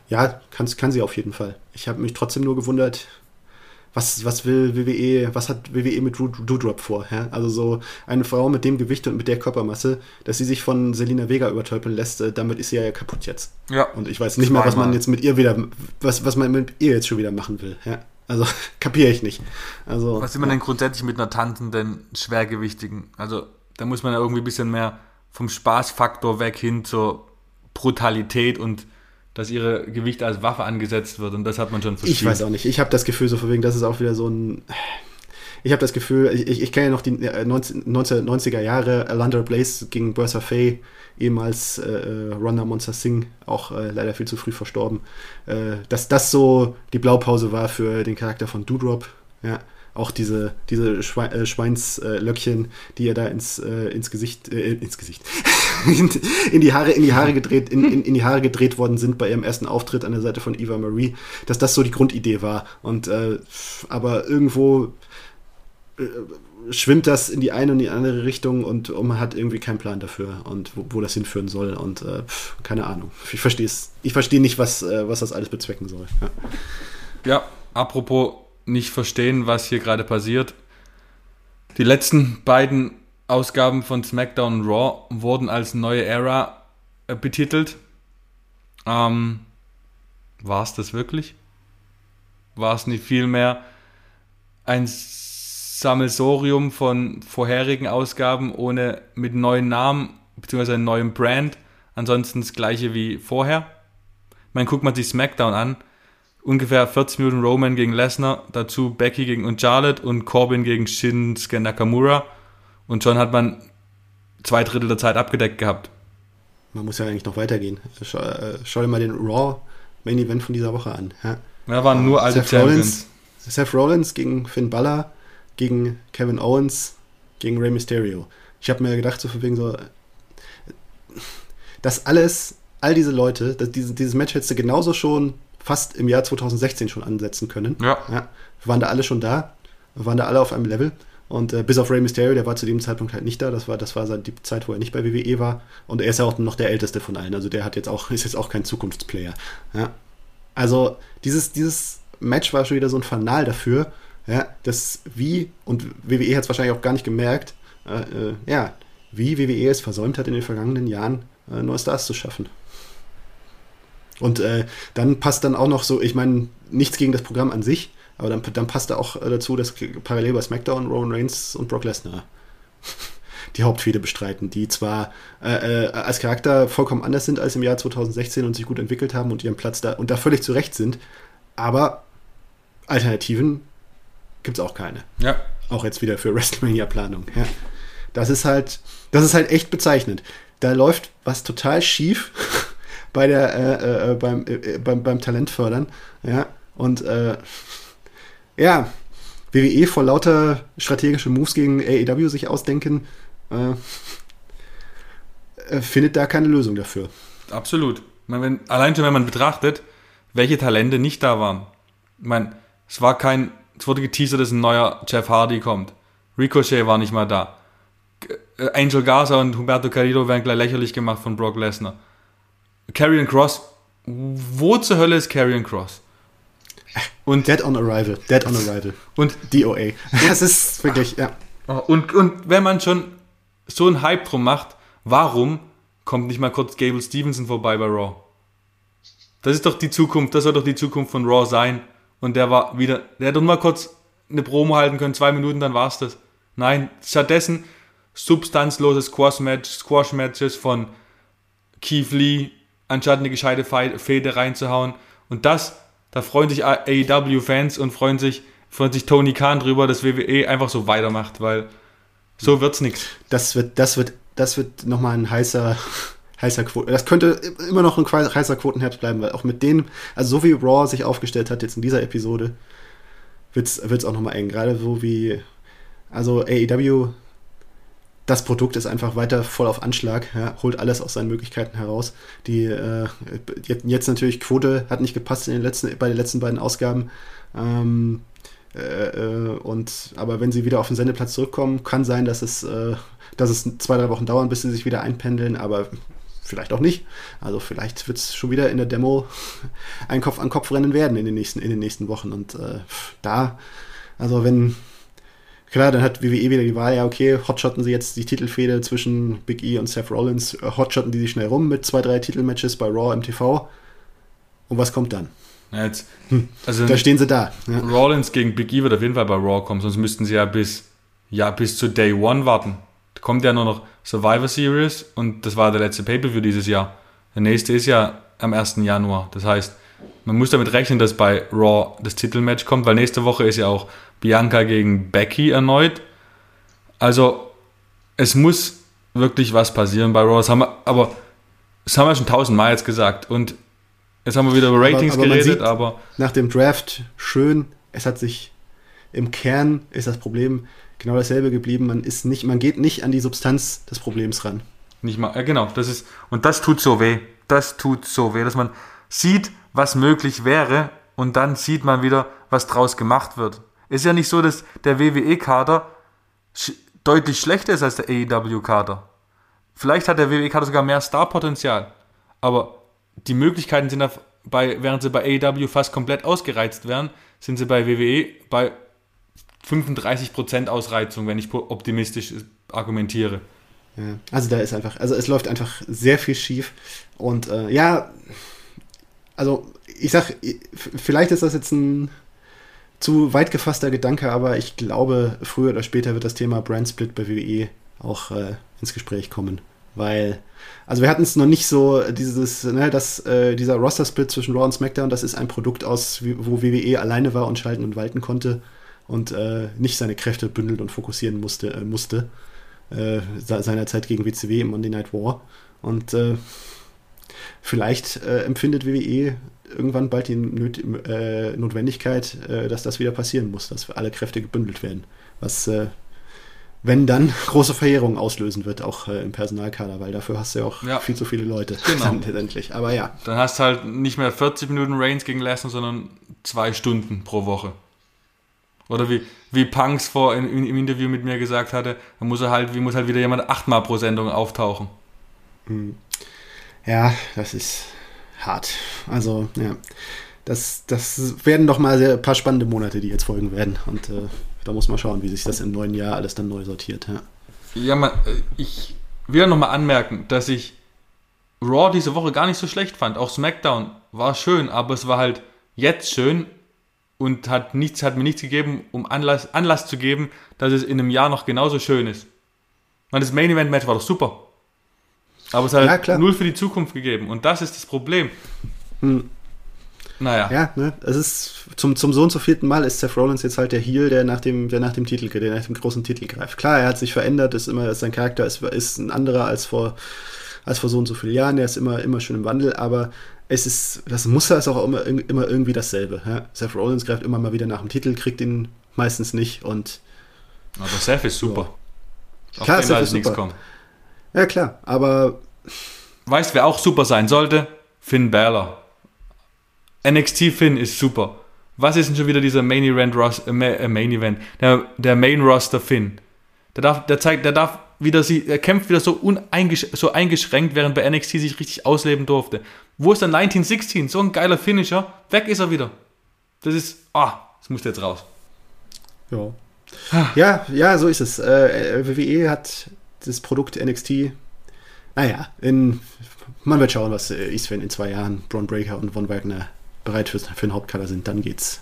Ja, kann, kann sie auf jeden Fall. Ich habe mich trotzdem nur gewundert, was, was will WWE, was hat WWE mit Doudrop vor? Ja? Also so eine Frau mit dem Gewicht und mit der Körpermasse, dass sie sich von Selina Vega übertölpeln lässt, äh, damit ist sie ja kaputt jetzt. Ja. Und ich weiß nicht mehr, was man jetzt mit ihr wieder, was, was man mit ihr jetzt schon wieder machen will. Ja? Also (laughs) kapiere ich nicht. Also, was will man ja. denn grundsätzlich mit einer tanzenden Schwergewichtigen? Also da muss man ja irgendwie ein bisschen mehr vom Spaßfaktor weg hin zur Brutalität und dass ihre Gewicht als Waffe angesetzt wird und das hat man schon verspielt. Ich weiß auch nicht. Ich habe das Gefühl, so von wegen, das ist auch wieder so ein. Ich habe das Gefühl, ich, ich kenne ja noch die 1990er äh, Jahre, Alundra Blaze gegen Bertha Faye, ehemals äh, äh, Ronda Monster Singh, auch äh, leider viel zu früh verstorben. Äh, dass das so die Blaupause war für den Charakter von Doodrop, ja, auch diese, diese Schwe äh, Schweinslöckchen, die er da ins, äh, ins Gesicht, äh, ins Gesicht, (laughs) in die Haare, in die Haare gedreht, in, in, in, die Haare gedreht worden sind bei ihrem ersten Auftritt an der Seite von Eva Marie, dass das so die Grundidee war. Und äh, aber irgendwo äh, schwimmt das in die eine und die andere Richtung und, und man hat irgendwie keinen Plan dafür und wo, wo das hinführen soll und äh, pf, keine Ahnung. Ich verstehe es. Ich verstehe nicht, was, äh, was das alles bezwecken soll. Ja. ja, apropos nicht verstehen, was hier gerade passiert. Die letzten beiden Ausgaben von SmackDown und Raw wurden als neue Era äh, betitelt. Ähm, War es das wirklich? War es nicht vielmehr ein Sammelsorium von vorherigen Ausgaben ohne mit neuen Namen bzw. einem neuen Brand. Ansonsten das gleiche wie vorher. Man guckt mal die SmackDown an. Ungefähr 40 Minuten Roman gegen Lesnar, dazu Becky gegen und Charlotte und Corbin gegen Shinsuke Nakamura. Und schon hat man zwei Drittel der Zeit abgedeckt gehabt. Man muss ja eigentlich noch weitergehen. Schau, äh, schau dir mal den Raw Main Event von dieser Woche an. Ja, ja waren nur alte Seth Champions. Rollins, Seth Rollins gegen Finn Balor gegen Kevin Owens, gegen Rey Mysterio. Ich habe mir gedacht, so von wegen so, das alles, all diese Leute, das, dieses, dieses Match hättest du genauso schon fast im Jahr 2016 schon ansetzen können. Ja. ja wir waren da alle schon da, wir waren da alle auf einem Level. Und äh, bis auf Rey Mysterio, der war zu dem Zeitpunkt halt nicht da. Das war, das war die Zeit, wo er nicht bei WWE war. Und er ist ja auch noch der älteste von allen. Also der hat jetzt auch, (laughs) ist jetzt auch kein Zukunftsplayer. Ja. Also dieses, dieses Match war schon wieder so ein Fanal dafür, ja, das wie, und WWE hat es wahrscheinlich auch gar nicht gemerkt, äh, äh, ja, wie WWE es versäumt hat in den vergangenen Jahren, äh, neue Stars zu schaffen. Und äh, dann passt dann auch noch so, ich meine, nichts gegen das Programm an sich, aber dann, dann passt da auch äh, dazu, dass parallel bei SmackDown Roman Reigns und Brock Lesnar (laughs) die Hauptfehde bestreiten, die zwar äh, äh, als Charakter vollkommen anders sind als im Jahr 2016 und sich gut entwickelt haben und ihren Platz da und da völlig zurecht sind, aber Alternativen gibt es auch keine. Ja. Auch jetzt wieder für WrestleMania-Planung. Ja. Das ist halt, das ist halt echt bezeichnend. Da läuft was total schief bei der, äh, äh, beim, äh, beim, beim Talentfördern. Ja. Und äh, ja, WWE vor lauter strategische Moves gegen AEW sich ausdenken, äh, äh, findet da keine Lösung dafür. Absolut. meine, wenn, allein schon, wenn man betrachtet, welche Talente nicht da waren. Ich meine, es war kein es wurde geteasert, dass ein neuer Jeff Hardy kommt. Ricochet war nicht mal da. Äh, Angel Garza und Humberto Carrillo werden gleich lächerlich gemacht von Brock Lesnar. Karrion Cross. Wo zur Hölle ist Karrion Cross? Und Dead on Arrival. Dead on Arrival. Und DOA. Das ist wirklich, ja. Und, und wenn man schon so einen Hype drum macht, warum kommt nicht mal kurz Gable Stevenson vorbei bei Raw? Das ist doch die Zukunft, das soll doch die Zukunft von Raw sein. Und der war wieder, der hätte mal kurz eine Promo halten können, zwei Minuten, dann war es das. Nein, stattdessen substanzlose Squash-Matches Squash von Keith Lee, anstatt eine gescheite Fehde reinzuhauen. Und das, da freuen sich AEW-Fans und freuen sich, freuen sich Tony Khan drüber, dass WWE einfach so weitermacht, weil so wird's nichts. Das wird, das wird, das wird nochmal ein heißer, (laughs) heißer Quoten. Das könnte immer noch ein heißer Quotenherbst bleiben, weil auch mit denen, also so wie Raw sich aufgestellt hat jetzt in dieser Episode, wird es auch nochmal eng. Gerade so wie, also AEW, das Produkt ist einfach weiter voll auf Anschlag, ja, holt alles aus seinen Möglichkeiten heraus. Die äh, jetzt natürlich Quote hat nicht gepasst in den letzten, bei den letzten beiden Ausgaben. Ähm, äh, äh, und aber wenn sie wieder auf den Sendeplatz zurückkommen, kann sein, dass es, äh, dass es zwei, drei Wochen dauern, bis sie sich wieder einpendeln, aber vielleicht auch nicht. Also vielleicht wird es schon wieder in der Demo ein Kopf an Kopf rennen werden in den nächsten, in den nächsten Wochen. Und äh, da, also wenn, klar, dann hat WWE wieder die Wahl, ja, okay, hotshotten sie jetzt die Titelfehde zwischen Big E und Seth Rollins, äh, hotshotten die sich schnell rum mit zwei, drei Titelmatches bei Raw MTV. Und was kommt dann? Ja, jetzt, hm. also da stehen sie da. Ja. Rollins gegen Big E wird auf jeden Fall bei Raw kommen, sonst müssten sie ja bis, ja, bis zu Day One warten. Da kommt ja nur noch Survivor Series und das war der letzte Pay-Per-View dieses Jahr. Der nächste ist ja am 1. Januar. Das heißt, man muss damit rechnen, dass bei Raw das Titelmatch kommt, weil nächste Woche ist ja auch Bianca gegen Becky erneut. Also, es muss wirklich was passieren bei Raw. Das haben wir, aber das haben wir schon tausendmal jetzt gesagt. Und jetzt haben wir wieder über Ratings aber, aber geredet, aber. Nach dem Draft schön, es hat sich im Kern ist das Problem genau dasselbe geblieben. Man ist nicht, man geht nicht an die Substanz des Problems ran. Nicht mal, äh, genau, das ist, und das tut so weh. Das tut so weh, dass man sieht, was möglich wäre und dann sieht man wieder, was draus gemacht wird. Ist ja nicht so, dass der WWE-Kader sch deutlich schlechter ist als der AEW-Kader. Vielleicht hat der WWE-Kader sogar mehr Starpotenzial, aber die Möglichkeiten sind bei, während sie bei AEW fast komplett ausgereizt werden, sind sie bei WWE bei 35% Ausreizung, wenn ich optimistisch argumentiere. Ja, also da ist einfach, also es läuft einfach sehr viel schief und äh, ja, also ich sag, vielleicht ist das jetzt ein zu weit gefasster Gedanke, aber ich glaube, früher oder später wird das Thema Brand Split bei WWE auch äh, ins Gespräch kommen. Weil, also wir hatten es noch nicht so, dieses, ne, dass äh, dieser Roster-Split zwischen Raw und SmackDown, das ist ein Produkt aus, wo WWE alleine war und schalten und walten konnte und äh, nicht seine Kräfte bündeln und fokussieren musste, äh, musste äh, seinerzeit gegen WCW im Monday Night War. Und äh, vielleicht äh, empfindet WWE irgendwann bald die Nöt äh, Notwendigkeit, äh, dass das wieder passieren muss, dass alle Kräfte gebündelt werden. Was, äh, wenn dann, (laughs) große Verheerungen auslösen wird, auch äh, im Personalkader, weil dafür hast du ja auch ja. viel zu viele Leute. Genau. (laughs) letztendlich. Aber ja. Dann hast du halt nicht mehr 40 Minuten Reigns gegen Lesnar, sondern zwei Stunden pro Woche. Oder wie, wie Punks vor in, im Interview mit mir gesagt hatte, dann muss er halt, wie muss halt wieder jemand achtmal pro Sendung auftauchen. Hm. Ja, das ist hart. Also, ja. Das, das werden doch mal ein paar spannende Monate, die jetzt folgen werden. Und äh, da muss man schauen, wie sich das im neuen Jahr alles dann neu sortiert. Ja, ja man, äh, ich will ja nochmal anmerken, dass ich Raw diese Woche gar nicht so schlecht fand. Auch SmackDown war schön, aber es war halt jetzt schön und hat, nichts, hat mir nichts gegeben, um Anlass, Anlass zu geben, dass es in einem Jahr noch genauso schön ist. Und das Main Event Match war doch super. Aber es hat ja, null für die Zukunft gegeben. Und das ist das Problem. Hm. Naja. Ja, ne? Es ist zum, zum so und so vierten Mal ist Seth Rollins jetzt halt der Heel, der nach dem, der nach dem Titel, der nach dem großen Titel greift. Klar, er hat sich verändert, ist immer, sein Charakter ist, ist ein anderer als vor, als vor so und so vielen Jahren. Er ist immer, immer schön im Wandel, aber es ist, das Muster ist auch immer, immer irgendwie dasselbe. Ja? Seth Rollins greift immer mal wieder nach dem Titel, kriegt ihn meistens nicht und. Aber Seth ist super. So. Klar, Seth ist super. Kommt. Ja, klar, aber. Weißt wer auch super sein sollte? Finn Balor. NXT Finn ist super. Was ist denn schon wieder dieser Main Event, Ross, äh, äh, Main Event der, der Main Roster Finn? Der darf, der zeigt, der darf wieder sie, er kämpft wieder so, uneingesch so eingeschränkt, während bei NXT sich richtig ausleben durfte. Wo ist der 1916? So ein geiler Finisher. Weg ist er wieder. Das ist, ah, das muss jetzt raus. Ja. Ja, ja, so ist es. Äh, WWE hat das Produkt NXT. Naja, in, man wird schauen, was äh, ist, wenn in zwei Jahren Braun Breaker und Von Wagner bereit für, für den Hauptkader sind. Dann geht's.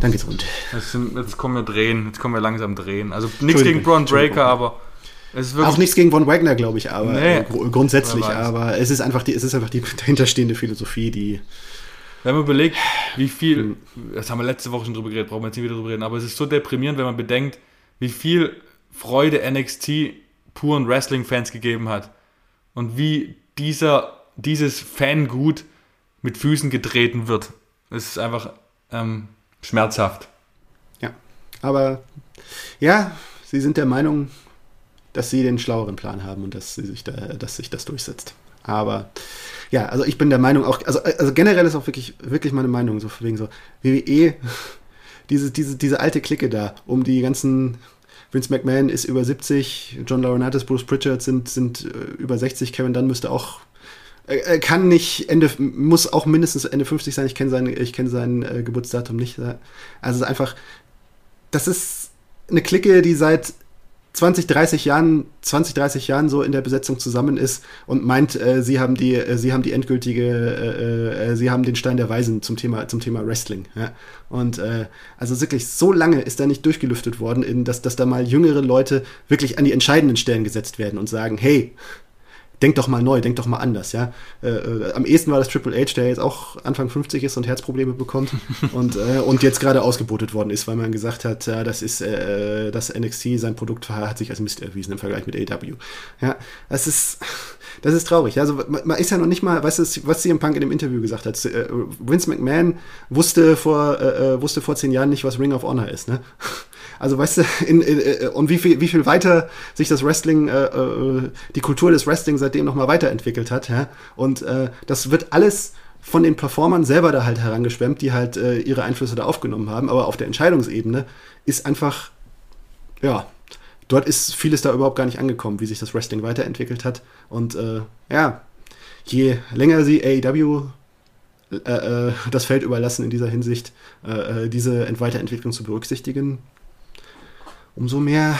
Dann geht's rund. Jetzt, sind, jetzt kommen wir drehen. Jetzt kommen wir langsam drehen. Also nichts gegen Braun Breaker, aber auch nichts gegen Von Wagner, glaube ich, aber nee, gr grundsätzlich. Aber es ist einfach die, es ist einfach die (laughs) dahinterstehende Philosophie, die. Wenn man überlegt, (sighs) wie viel, hm. das haben wir letzte Woche schon drüber geredet, brauchen wir jetzt nicht wieder drüber reden, aber es ist so deprimierend, wenn man bedenkt, wie viel Freude NXT puren Wrestling-Fans gegeben hat. Und wie dieser, dieses Fangut mit Füßen getreten wird. Es ist einfach ähm, schmerzhaft. Ja, aber ja, sie sind der Meinung, dass sie den schlaueren Plan haben und dass, sie sich da, dass sich das durchsetzt. Aber ja, also ich bin der Meinung auch, also, also generell ist auch wirklich, wirklich meine Meinung, so wegen so, WWE, (laughs) diese, diese, diese alte Clique da, um die ganzen, Vince McMahon ist über 70, John Laurinaitis, Bruce Pritchard sind, sind äh, über 60, Kevin Dunn müsste auch er kann nicht Ende, muss auch mindestens Ende 50 sein. Ich kenne sein, ich kenne sein äh, Geburtsdatum nicht. Also es ist einfach, das ist eine Clique, die seit 20, 30 Jahren, 20, 30 Jahren so in der Besetzung zusammen ist und meint, äh, sie haben die, äh, sie haben die endgültige, äh, äh, sie haben den Stein der Weisen zum Thema, zum Thema Wrestling. Ja? Und äh, also wirklich so lange ist da nicht durchgelüftet worden, in, dass, dass da mal jüngere Leute wirklich an die entscheidenden Stellen gesetzt werden und sagen, hey, denk doch mal neu, denk doch mal anders, ja. Äh, äh, am ehesten war das Triple H, der jetzt auch Anfang 50 ist und Herzprobleme bekommt (laughs) und, äh, und jetzt gerade ausgebotet worden ist, weil man gesagt hat, ja, das ist äh, das NXT, sein Produkt hat sich als Mist erwiesen im Vergleich mit AW. Ja, das ist, das ist traurig. Also man, man ist ja noch nicht mal, weißt du, was CM Punk in dem Interview gesagt hat. Äh, Vince McMahon wusste vor, äh, wusste vor zehn Jahren nicht, was Ring of Honor ist, ne? Also weißt du, in, in, in, und wie viel, wie viel weiter sich das Wrestling, äh, äh, die Kultur des Wrestling seitdem nochmal weiterentwickelt hat, ja. Und äh, das wird alles von den Performern selber da halt herangeschwemmt, die halt äh, ihre Einflüsse da aufgenommen haben. Aber auf der Entscheidungsebene ist einfach, ja, dort ist vieles da überhaupt gar nicht angekommen, wie sich das Wrestling weiterentwickelt hat. Und äh, ja, je länger sie AEW äh, äh, das Feld überlassen in dieser Hinsicht, äh, äh diese Weiterentwicklung zu berücksichtigen, umso mehr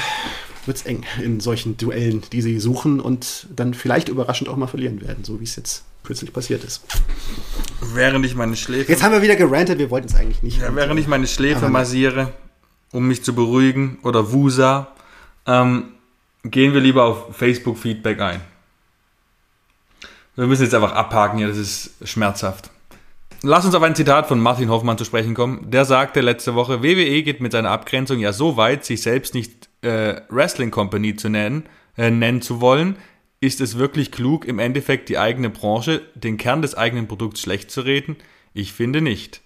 wird es eng in solchen Duellen, die sie suchen und dann vielleicht überraschend auch mal verlieren werden, so wie es jetzt kürzlich passiert ist. Während ich meine Schläfe. Jetzt haben wir wieder gerantet, wir wollten es eigentlich nicht. Ja, während ich meine Schläfe massiere, um mich zu beruhigen, oder Wusa, ähm, gehen wir lieber auf Facebook-Feedback ein. Wir müssen jetzt einfach abhaken hier, das ist schmerzhaft. Lass uns auf ein Zitat von Martin Hoffmann zu sprechen kommen. Der sagte letzte Woche, WWE geht mit seiner Abgrenzung ja so weit, sich selbst nicht äh, Wrestling Company zu nennen, äh, nennen zu wollen. Ist es wirklich klug, im Endeffekt die eigene Branche, den Kern des eigenen Produkts schlecht zu reden? Ich finde nicht.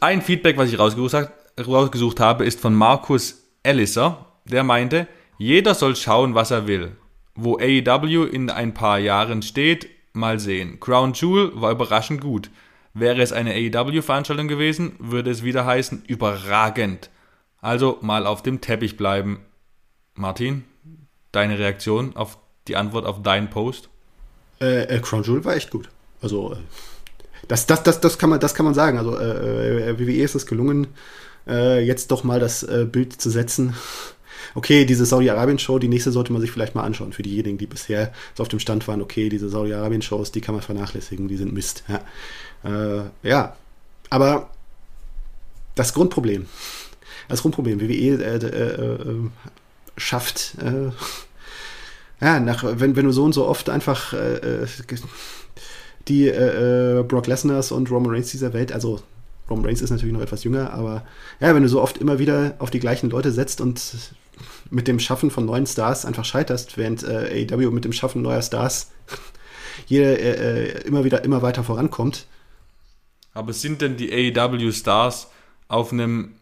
Ein Feedback, was ich rausgesucht, habe, ist von Markus Ellisser. Der meinte, jeder soll schauen, was er will. Wo AEW in ein paar Jahren steht, mal sehen. Crown Jewel war überraschend gut. Wäre es eine AEW-Veranstaltung gewesen, würde es wieder heißen, überragend. Also mal auf dem Teppich bleiben. Martin, deine Reaktion auf die Antwort auf deinen Post? Äh, äh, Crown Jewel war echt gut. Also, äh, das, das, das, das, kann, man, das kann man sagen. Also, äh, äh WWE ist es gelungen, jetzt doch mal das Bild zu setzen. Okay, diese Saudi-Arabien-Show, die nächste sollte man sich vielleicht mal anschauen, für diejenigen, die bisher so auf dem Stand waren, okay, diese Saudi-Arabien-Shows, die kann man vernachlässigen, die sind Mist. Ja, äh, ja. aber das Grundproblem, das Grundproblem, WWE äh, äh, äh, schafft, äh, ja, nach, wenn, wenn du so und so oft einfach äh, die Brock Lesners und Roman Reigns dieser Welt, also Roman Reigns ist natürlich noch etwas jünger, aber ja, wenn du so oft immer wieder auf die gleichen Leute setzt und mit dem Schaffen von neuen Stars einfach scheiterst, während äh, AEW mit dem Schaffen neuer Stars (laughs) jeder äh, äh, immer wieder immer weiter vorankommt. Aber sind denn die AEW-Stars auf einem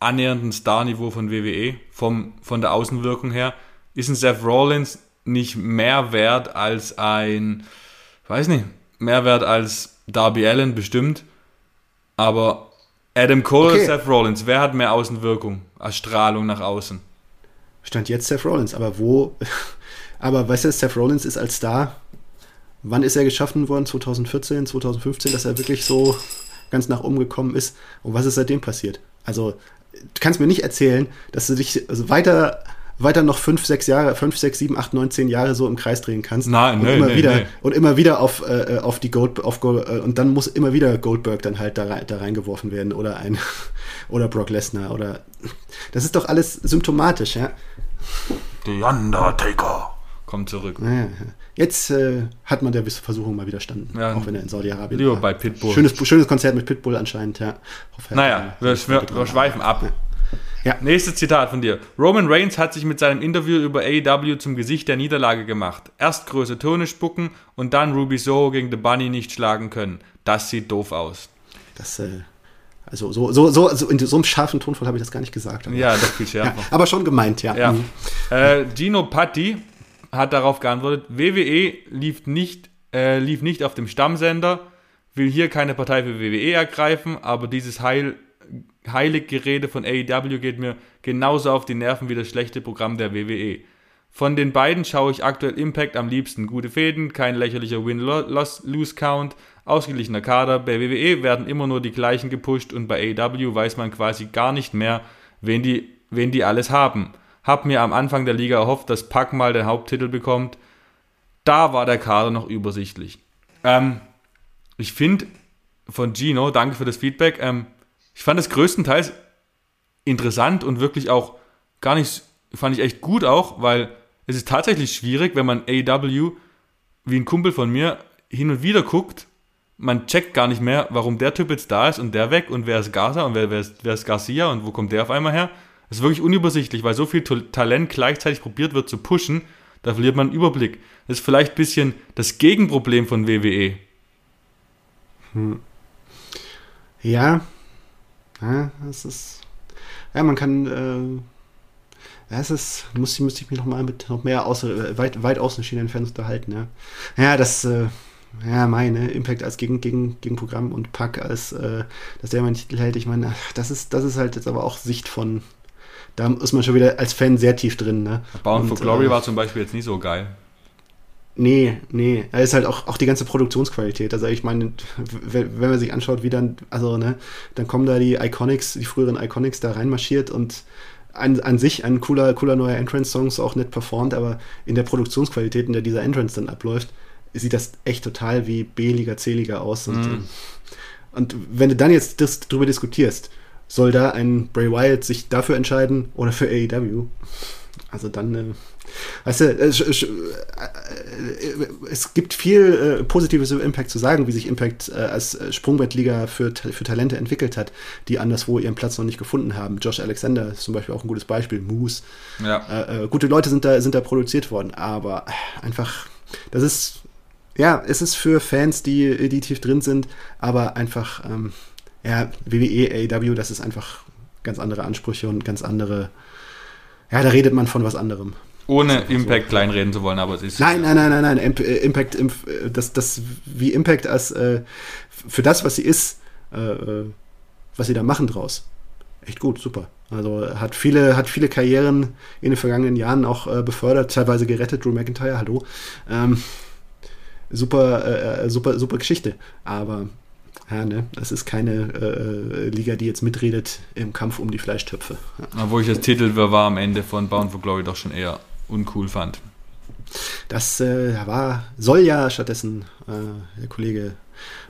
annähernden Star-Niveau von WWE, vom, von der Außenwirkung her? Ist ein Seth Rollins nicht mehr wert als ein, weiß nicht, mehr wert als Darby Allen bestimmt, aber Adam Cole okay. oder Seth Rollins, wer hat mehr Außenwirkung als Strahlung nach außen? Stand jetzt Seth Rollins, aber wo, (laughs) aber weißt du, Seth Rollins ist als Star, wann ist er geschaffen worden? 2014, 2015, dass er wirklich so ganz nach oben gekommen ist. Und was ist seitdem passiert? Also, du kannst mir nicht erzählen, dass du dich also weiter weiter noch fünf, sechs Jahre, fünf, sechs, sieben, acht, neun, zehn Jahre so im Kreis drehen kannst. Nein, und nee, immer nee, wieder nee. und immer wieder auf, äh, auf die Gold, auf Gold, äh, und dann muss immer wieder Goldberg dann halt da, rein, da reingeworfen werden oder ein (laughs) oder Brock Lesnar oder das ist doch alles symptomatisch, ja. The Undertaker kommt zurück. Ja, jetzt äh, hat man der Versuchung mal widerstanden, ja, auch wenn er in Saudi-Arabien Lieber bei Pitbull. Schönes, schönes Konzert mit Pitbull anscheinend, ja. Hoffe, naja, wir, wir, wir schweifen ab. Ja. Ja. Nächstes Zitat von dir. Roman Reigns hat sich mit seinem Interview über AEW zum Gesicht der Niederlage gemacht. Erst größere Töne spucken und dann Ruby Soho gegen The Bunny nicht schlagen können. Das sieht doof aus. Das, äh, also so, so, so, so in so einem scharfen Tonfall habe ich das gar nicht gesagt. Aber. Ja, doch viel schärfer. Ja, aber schon gemeint, ja. ja. Mhm. Äh, Gino Patti hat darauf geantwortet, WWE lief nicht, äh, lief nicht auf dem Stammsender, will hier keine Partei für WWE ergreifen, aber dieses Heil Heiliggerede von AEW geht mir genauso auf die Nerven wie das schlechte Programm der WWE. Von den beiden schaue ich aktuell Impact am liebsten. Gute Fäden, kein lächerlicher Win-Lose-Count, ausgeglichener Kader. Bei WWE werden immer nur die gleichen gepusht und bei AEW weiß man quasi gar nicht mehr, wen die, wen die alles haben. Hab mir am Anfang der Liga erhofft, dass Pack mal den Haupttitel bekommt. Da war der Kader noch übersichtlich. Ähm, ich finde von Gino, danke für das Feedback, ähm, ich fand es größtenteils interessant und wirklich auch gar nicht, fand ich echt gut auch, weil es ist tatsächlich schwierig, wenn man AW wie ein Kumpel von mir hin und wieder guckt, man checkt gar nicht mehr, warum der Typ jetzt da ist und der weg und wer ist Gaza und wer, wer, ist, wer ist Garcia und wo kommt der auf einmal her. Das ist wirklich unübersichtlich, weil so viel Talent gleichzeitig probiert wird zu pushen, da verliert man einen Überblick. Das ist vielleicht ein bisschen das Gegenproblem von WWE. Hm. Ja, ja, es ist. Ja, man kann. Äh, es ist. Muss, müsste ich mich noch mal mit noch mehr außer, weit, weit außen stehenden Fans unterhalten, ja. Ja, das. Äh, ja, meine, Impact als Gegen, Gegen, Gegenprogramm und Pack als, äh, dass der meinen Titel hält. Ich meine, das ist, das ist halt jetzt aber auch Sicht von, da ist man schon wieder als Fan sehr tief drin. Ne? Bound for Glory äh, war zum Beispiel jetzt nie so geil. Nee, nee. Da ist halt auch, auch die ganze Produktionsqualität. Also ich meine, wenn, wenn man sich anschaut, wie dann, also, ne, dann kommen da die Iconics, die früheren Iconics da reinmarschiert und an, an sich ein cooler, cooler neuer Entrance-Song, ist auch nicht performt, aber in der Produktionsqualität, in der dieser Entrance dann abläuft, sieht das echt total wie B-Liga, C-Liga aus. Und, mm. und wenn du dann jetzt das, darüber diskutierst, soll da ein Bray Wyatt sich dafür entscheiden oder für AEW? Also dann, äh, weißt du, äh, äh, es gibt viel äh, Positives über Impact zu sagen, wie sich Impact äh, als Sprungbettliga für, für Talente entwickelt hat, die anderswo ihren Platz noch nicht gefunden haben. Josh Alexander ist zum Beispiel auch ein gutes Beispiel, Moose. Ja. Äh, gute Leute sind da, sind da produziert worden, aber einfach, das ist ja, es ist für Fans, die, die tief drin sind, aber einfach, ähm, ja, WWE, AEW, das ist einfach ganz andere Ansprüche und ganz andere, ja, da redet man von was anderem. Ohne Impact so. kleinreden zu wollen, aber es ist. Nein, nein, nein, nein, nein. Äh, Impact, äh, das, das, wie Impact als, äh, für das, was sie ist, äh, äh, was sie da machen draus. Echt gut, super. Also hat viele, hat viele Karrieren in den vergangenen Jahren auch äh, befördert, teilweise gerettet. Drew McIntyre, hallo. Ähm, super, äh, äh, super, super Geschichte. Aber ja, ne, es ist keine äh, Liga, die jetzt mitredet im Kampf um die Fleischtöpfe. Ja. Obwohl ich das Titelwirrwarr am Ende von Bound for Glory doch schon eher uncool fand. Das äh, war, soll ja stattdessen äh, der Kollege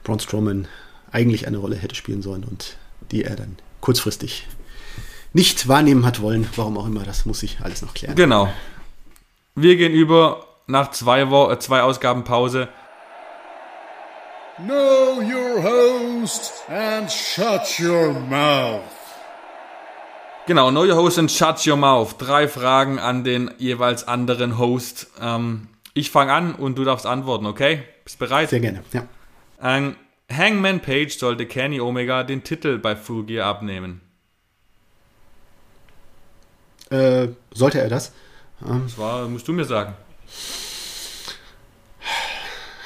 Braun Strowman eigentlich eine Rolle hätte spielen sollen und die er dann kurzfristig nicht wahrnehmen hat wollen. Warum auch immer, das muss ich alles noch klären. Genau. Wir gehen über nach zwei, Wo äh, zwei Ausgaben Pause. Know your host and shut your mouth. Genau, know your host and shut your mouth. Drei Fragen an den jeweils anderen Host. Ähm, ich fange an und du darfst antworten, okay? Bist bereit? Sehr gerne, ja. Ähm, Hangman Page sollte Kenny Omega den Titel bei Full Gear abnehmen. Äh, sollte er das? Ähm. Das war, musst du mir sagen.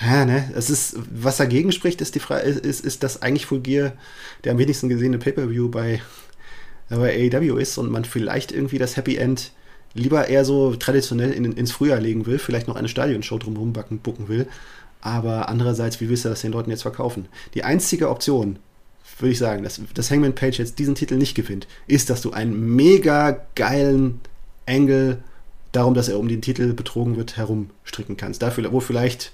Ja, ne, es ist, was dagegen spricht, ist die Frage, ist, ist, ist dass eigentlich Fulgier der am wenigsten gesehene Pay-Per-View bei, bei AEW ist und man vielleicht irgendwie das Happy End lieber eher so traditionell in, ins Frühjahr legen will, vielleicht noch eine Stadionshow drumherum backen, bucken will. Aber andererseits, wie willst du das den Leuten jetzt verkaufen? Die einzige Option, würde ich sagen, dass, dass Hangman Page jetzt diesen Titel nicht gewinnt, ist, dass du einen mega geilen Angle darum, dass er um den Titel betrogen wird, herumstricken kannst. Dafür, wo vielleicht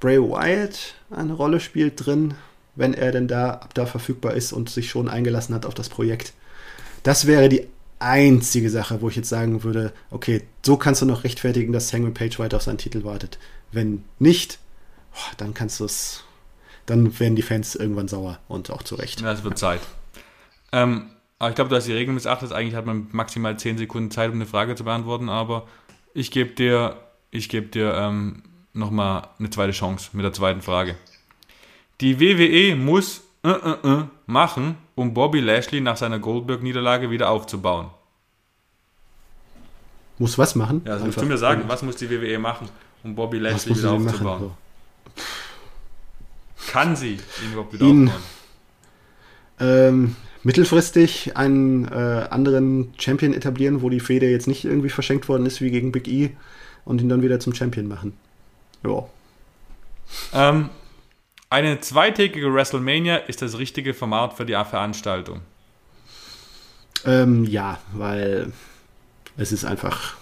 Bray Wyatt eine Rolle spielt drin, wenn er denn da ab da verfügbar ist und sich schon eingelassen hat auf das Projekt. Das wäre die einzige Sache, wo ich jetzt sagen würde, okay, so kannst du noch rechtfertigen, dass Hangman Page weiter auf seinen Titel wartet. Wenn nicht, dann kannst du es, dann werden die Fans irgendwann sauer und auch zu Recht. Ja, es wird Zeit. Ähm, aber ich glaube, du hast die Regeln missachtet. Eigentlich hat man maximal 10 Sekunden Zeit, um eine Frage zu beantworten, aber ich gebe dir, ich gebe dir ähm, nochmal eine zweite Chance mit der zweiten Frage. Die WWE muss äh, äh, äh, machen, um Bobby Lashley nach seiner Goldberg-Niederlage wieder aufzubauen. Muss was machen? Ja, also musst du mir sagen, was muss die WWE machen, um Bobby Lashley wieder aufzubauen? Machen, so. Kann sie ihn überhaupt wieder ihn, aufbauen? Ähm, mittelfristig einen äh, anderen Champion etablieren, wo die Fehde jetzt nicht irgendwie verschenkt worden ist wie gegen Big E und ihn dann wieder zum Champion machen. Ja. Ähm, eine zweitägige WrestleMania ist das richtige Format für die Veranstaltung. Ähm, ja, weil es ist einfach,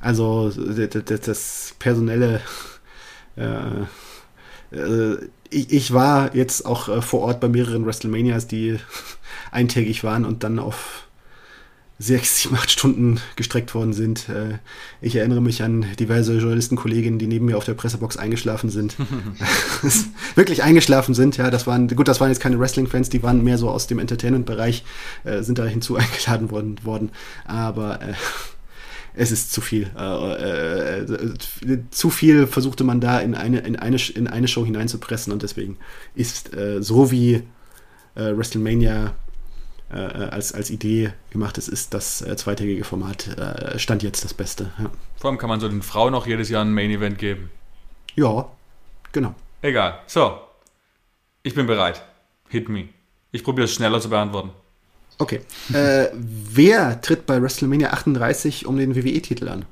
also das, personelle, (laughs) äh, äh, ich, ich, war jetzt auch äh, vor Ort bei mehreren WrestleManias, die (laughs) eintägig waren und dann auf sechs, (laughs) sieben, acht Stunden gestreckt worden sind. Äh, ich erinnere mich an diverse Journalistenkolleginnen, die neben mir auf der Pressebox eingeschlafen sind. (laughs) (laughs) Wirklich eingeschlafen sind, ja. Das waren, gut, das waren jetzt keine Wrestling-Fans, die waren mehr so aus dem Entertainment-Bereich, äh, sind da hinzu eingeladen worden, worden. Aber äh, es ist zu viel. Äh, äh, zu viel versuchte man da in eine, in eine, in eine Show hineinzupressen und deswegen ist so wie WrestleMania äh, als, als Idee gemacht ist, ist das äh, zweitägige Format Stand jetzt das Beste. Ja. Vor allem kann man so den Frauen auch jedes Jahr ein Main-Event geben. Ja, genau. Egal. So, ich bin bereit. Hit me. Ich probiere es schneller zu beantworten. Okay. äh, wer tritt bei WrestleMania 38 um den WWE-Titel an?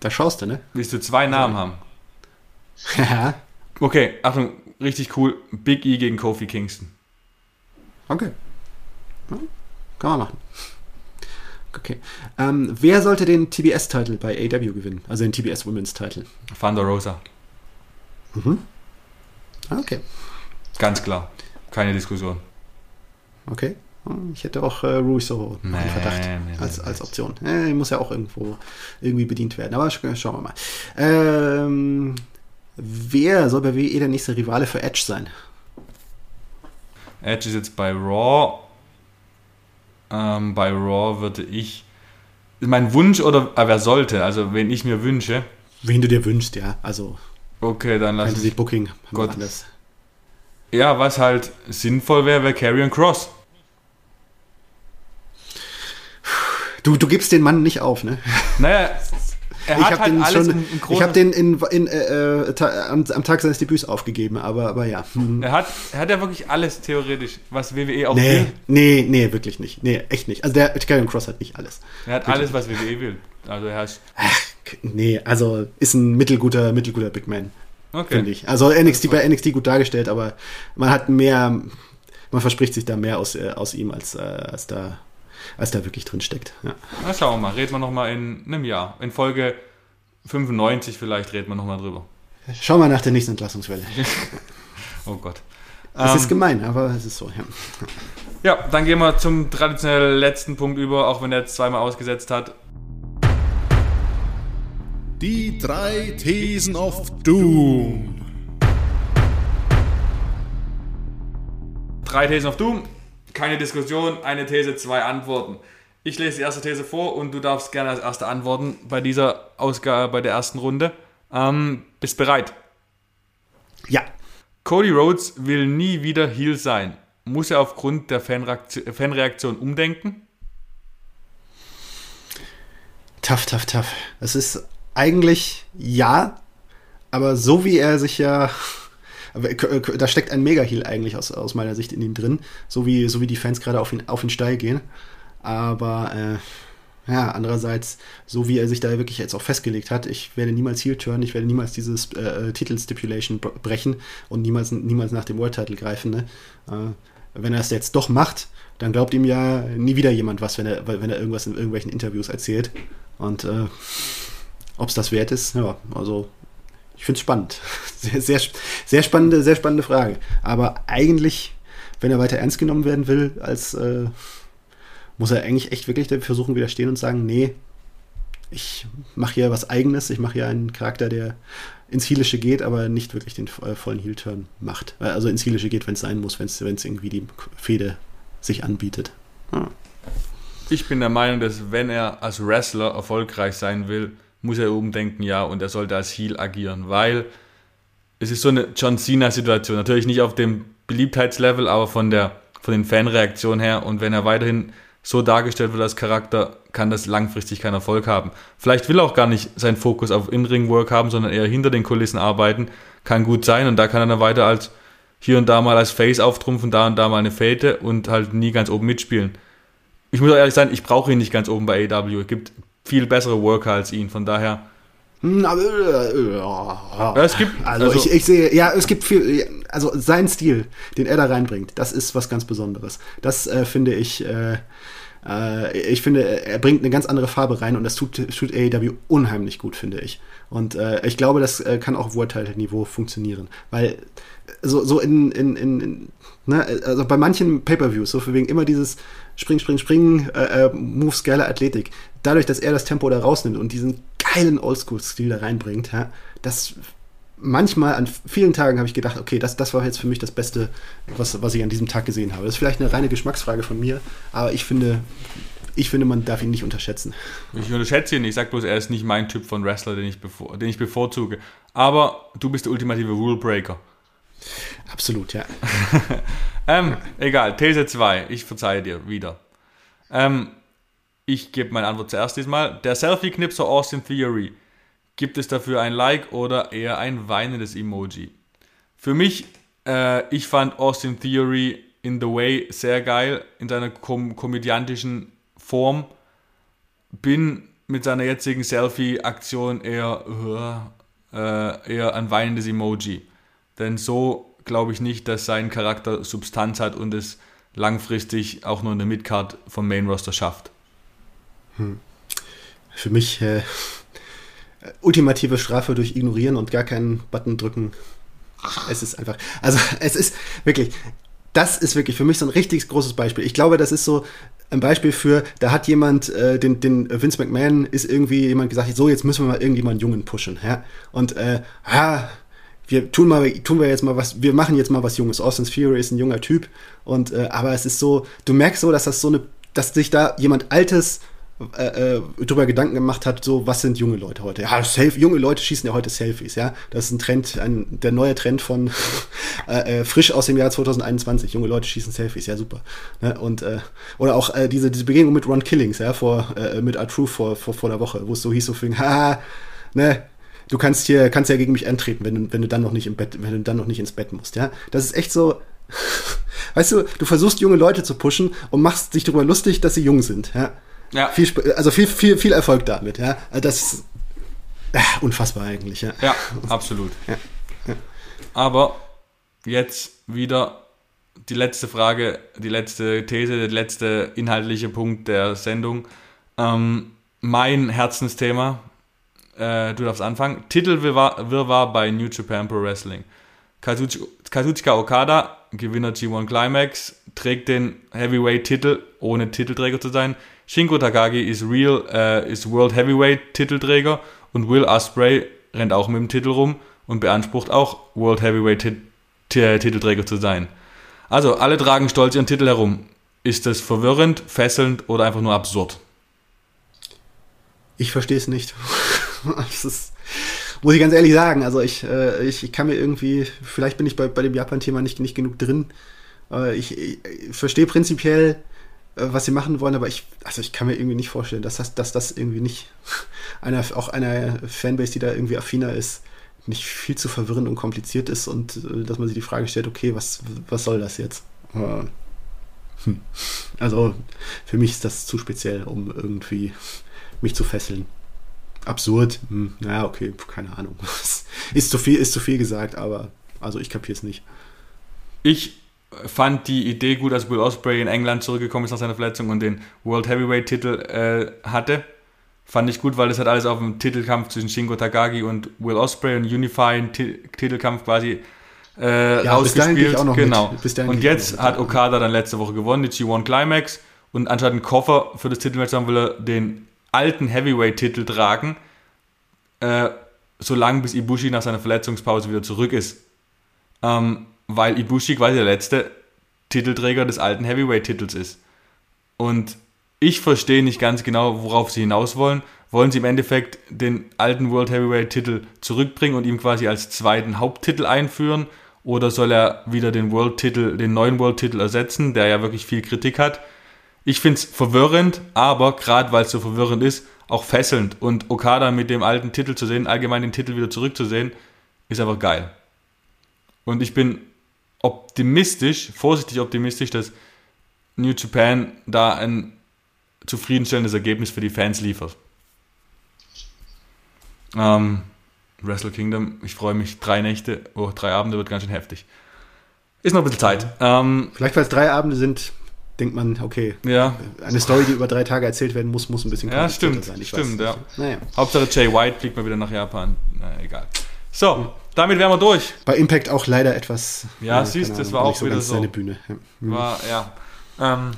Da schaust du, ne? Willst du zwei Namen haben? (laughs) Ja. okay, Achtung, richtig cool. Big E gegen Kofi Kingston. Okay. Ja, kann man machen. Okay. Ähm, wer sollte den TBS-Titel bei AW gewinnen? Also den TBS Women's Titel? Thunder Rosa. Mhm. Okay. Ganz klar. Keine Diskussion. Okay. Ich hätte auch äh, Rui Soho nee, Verdacht nee, als, als Option. Äh, muss ja auch irgendwo irgendwie bedient werden. Aber schauen wir mal. Ähm, wer soll bei WE der nächste Rivale für Edge sein? Edge ist jetzt bei Raw. Ähm, bei Raw würde ich. Mein Wunsch oder ah, wer sollte? Also, wen ich mir wünsche. Wen du dir wünschst, ja. Also. Okay, dann lass Fantasy Booking. Gott. Das. Ja, was halt sinnvoll wäre, wäre Carrion Cross. Du, du gibst den Mann nicht auf, ne? Naja, er hat ich halt alles schon, Ich habe den in, in, äh, äh, ta, am, am, Tag seines Debüts aufgegeben, aber, aber ja. Hm. Er, hat, er hat ja wirklich alles theoretisch, was WWE auch nee, will. Nee, nee, wirklich nicht. Nee, echt nicht. Also der Carrion Cross hat nicht alles. Er hat wirklich alles, was WWE will. Also er hat. Ach, nee, also ist ein mittelguter, mittelguter Big Man. Okay. Finde ich. Also NXT bei NXT gut dargestellt, aber man hat mehr, man verspricht sich da mehr aus, äh, aus ihm, als, äh, als da als da wirklich drin steckt. Ja. Na, schauen wir mal. Reden wir nochmal in einem Jahr. In Folge 95 vielleicht reden wir nochmal drüber. Schauen wir nach der nächsten Entlassungswelle. (laughs) oh Gott. Es ähm, ist gemein, aber es ist so, ja. Ja, dann gehen wir zum traditionell letzten Punkt über, auch wenn er jetzt zweimal ausgesetzt hat. Die drei Thesen of Doom. Drei Thesen of Doom. Keine Diskussion, eine These, zwei Antworten. Ich lese die erste These vor und du darfst gerne als erste antworten bei dieser Ausgabe, bei der ersten Runde. Ähm, bist bereit? Ja. Cody Rhodes will nie wieder Heel sein. Muss er aufgrund der Fanreaktion, Fanreaktion umdenken? Tough, tough, tough. Es ist eigentlich ja, aber so wie er sich ja da steckt ein Mega-Heal eigentlich aus, aus meiner Sicht in ihm drin, so wie, so wie die Fans gerade auf ihn, auf ihn steil gehen. Aber äh, ja, andererseits, so wie er sich da wirklich jetzt auch festgelegt hat, ich werde niemals Heel turn, ich werde niemals dieses äh, Titel-Stipulation brechen und niemals, niemals nach dem World-Title greifen. Ne? Äh, wenn er es jetzt doch macht, dann glaubt ihm ja nie wieder jemand was, wenn er, wenn er irgendwas in irgendwelchen Interviews erzählt. Und äh, ob es das wert ist, ja, also ich finde es spannend. (laughs) Sehr, sehr, sehr spannende, sehr spannende Frage. Aber eigentlich, wenn er weiter ernst genommen werden will, als äh, muss er eigentlich echt wirklich versuchen, widerstehen und sagen, nee, ich mache hier was eigenes, ich mache hier einen Charakter, der ins Heelische geht, aber nicht wirklich den äh, vollen Heel-Turn macht. Also ins Heelische geht, wenn es sein muss, wenn es irgendwie die Fehde sich anbietet. Ja. Ich bin der Meinung, dass wenn er als Wrestler erfolgreich sein will, muss er umdenken, ja, und er sollte als Heel agieren, weil es ist so eine John Cena-Situation. Natürlich nicht auf dem Beliebtheitslevel, aber von, der, von den Fanreaktionen her. Und wenn er weiterhin so dargestellt wird als Charakter, kann das langfristig keinen Erfolg haben. Vielleicht will er auch gar nicht seinen Fokus auf In-Ring-Work haben, sondern eher hinter den Kulissen arbeiten. Kann gut sein und da kann er dann weiter als hier und da mal als Face auftrumpfen, da und da mal eine Fete und halt nie ganz oben mitspielen. Ich muss auch ehrlich sein, ich brauche ihn nicht ganz oben bei AW. Es gibt viel bessere Worker als ihn, von daher. Hm, aber, äh, ja, es gibt, also, also ich, ich, sehe, ja, es gibt viel, also sein Stil, den er da reinbringt, das ist was ganz Besonderes. Das äh, finde ich, äh, Äh, ich finde, er bringt eine ganz andere Farbe rein und das tut, tut AEW unheimlich gut, finde ich. Und äh, ich glaube, das äh, kann auch auf World-Title-Niveau funktionieren. Weil so, so in, in, in, in ne, also bei manchen Pay-Per-Views, so für wegen immer dieses Spring, Spring, Spring, äh, äh, Moves, geile Athletik. Dadurch, dass er das Tempo da rausnimmt und diesen geilen Oldschool-Stil da reinbringt, ja, das manchmal an vielen Tagen habe ich gedacht, okay, das, das war jetzt für mich das Beste, was, was ich an diesem Tag gesehen habe. Das ist vielleicht eine reine Geschmacksfrage von mir, aber ich finde, ich finde, man darf ihn nicht unterschätzen. Ich unterschätze ihn, ich sage bloß, er ist nicht mein Typ von Wrestler, den ich, bevor, den ich bevorzuge. Aber du bist der ultimative Rule Breaker. Absolut, ja. (laughs) ähm, egal, These 2, ich verzeihe dir wieder. Ähm, ich gebe meine Antwort zuerst diesmal. Der Selfie-Knipser Austin Theory. Gibt es dafür ein Like oder eher ein weinendes Emoji? Für mich, äh, ich fand Austin Theory in The Way sehr geil, in seiner kom komödiantischen Form. Bin mit seiner jetzigen Selfie-Aktion eher, äh, eher ein weinendes Emoji. Denn so glaube ich nicht, dass sein Charakter Substanz hat und es langfristig auch nur in der Midcard vom Main Roster schafft. Hm. Für mich äh, (laughs) ultimative Strafe durch Ignorieren und gar keinen Button drücken. Es ist einfach, also (laughs) es ist wirklich, das ist wirklich für mich so ein richtig großes Beispiel. Ich glaube, das ist so ein Beispiel für, da hat jemand, äh, den, den Vince McMahon ist irgendwie jemand gesagt, so jetzt müssen wir mal irgendjemanden Jungen pushen, ja. Und äh, ja, wir tun mal, tun wir jetzt mal was, wir machen jetzt mal was Junges. Austin Fury ist ein junger Typ und äh, aber es ist so, du merkst so, dass das so eine, dass sich da jemand Altes äh, äh, drüber Gedanken gemacht hat, so was sind junge Leute heute? Ja, Self junge Leute schießen ja heute Selfies, ja. Das ist ein Trend, ein, der neue Trend von (laughs) äh, äh, frisch aus dem Jahr 2021. Junge Leute schießen Selfies, ja super. Ne? Und äh, oder auch äh, diese, diese Begegnung mit Ron Killings, ja, vor äh, mit Art Truth vor, vor, vor der Woche, wo es so hieß so für (laughs) haha, ne, du kannst hier, kannst ja gegen mich antreten, wenn du, wenn du dann noch nicht im Bett, wenn du dann noch nicht ins Bett musst, ja. Das ist echt so, (laughs) weißt du, du versuchst junge Leute zu pushen und machst dich darüber lustig, dass sie jung sind, ja. Ja. Viel, also viel, viel, viel Erfolg damit, ja. Also das ist unfassbar eigentlich, ja. Ja, absolut. Ja. Ja. Aber jetzt wieder die letzte Frage, die letzte These, der letzte inhaltliche Punkt der Sendung. Ähm, mein Herzensthema, äh, du darfst anfangen. Titelwirrwarr bei New Japan Pro Wrestling. Kazuchika Okada, Gewinner G1 Climax, trägt den Heavyweight-Titel, ohne Titelträger zu sein. Shingo Takagi ist Real, äh, ist World Heavyweight-Titelträger und Will Ospreay rennt auch mit dem Titel rum und beansprucht auch World Heavyweight-Titelträger zu sein. Also, alle tragen stolz ihren Titel herum. Ist das verwirrend, fesselnd oder einfach nur absurd? Ich verstehe es nicht. (laughs) das ist, muss ich ganz ehrlich sagen. Also ich, äh, ich, ich kann mir irgendwie, vielleicht bin ich bei, bei dem Japan-Thema nicht, nicht genug drin. Äh, ich, ich, verstehe prinzipiell, äh, was sie machen wollen, aber ich, also ich kann mir irgendwie nicht vorstellen, dass das, dass das irgendwie nicht (laughs) einer, auch einer Fanbase, die da irgendwie affiner ist, nicht viel zu verwirrend und kompliziert ist und äh, dass man sich die Frage stellt, okay, was, was soll das jetzt? Äh, hm. Also für mich ist das zu speziell, um irgendwie mich zu fesseln absurd. Hm, naja, okay, keine Ahnung. (laughs) ist zu viel, ist zu viel gesagt, aber also ich kapiere es nicht. Ich fand die Idee gut, als Will Osprey in England zurückgekommen ist nach seiner Verletzung und den World Heavyweight Titel äh, hatte. Fand ich gut, weil das hat alles auf dem Titelkampf zwischen Shingo Takagi und Will Osprey und Unifying Titelkampf quasi äh, ja, rausgespielt. genau. Und jetzt hat Okada dann letzte Woche gewonnen, die G1 Climax und anstatt einen Koffer für das Titelmatch haben will er den alten Heavyweight-Titel tragen, äh, solange bis Ibushi nach seiner Verletzungspause wieder zurück ist. Ähm, weil Ibushi quasi der letzte Titelträger des alten Heavyweight-Titels ist. Und ich verstehe nicht ganz genau, worauf sie hinaus wollen. Wollen sie im Endeffekt den alten World Heavyweight-Titel zurückbringen und ihm quasi als zweiten Haupttitel einführen? Oder soll er wieder den World-Titel, den neuen World-Titel ersetzen, der ja wirklich viel Kritik hat? Ich finde es verwirrend, aber gerade weil es so verwirrend ist, auch fesselnd. Und Okada mit dem alten Titel zu sehen, allgemein den Titel wieder zurückzusehen, ist einfach geil. Und ich bin optimistisch, vorsichtig optimistisch, dass New Japan da ein zufriedenstellendes Ergebnis für die Fans liefert. Ähm, Wrestle Kingdom, ich freue mich, drei Nächte, oh, drei Abende wird ganz schön heftig. Ist noch ein bisschen Zeit. Ähm, Vielleicht, weil es drei Abende sind, denkt man, okay, Ja, eine Story, die über drei Tage erzählt werden muss, muss ein bisschen Ja, stimmt, sein. Ich stimmt, ja. Naja. Hauptsache Jay White fliegt mal wieder nach Japan. Na, egal. So, damit wären wir durch. Bei Impact auch leider etwas. Ja, äh, siehst, das war auch so wieder so. seine Bühne. Ja. Hm. War, ja. Ähm,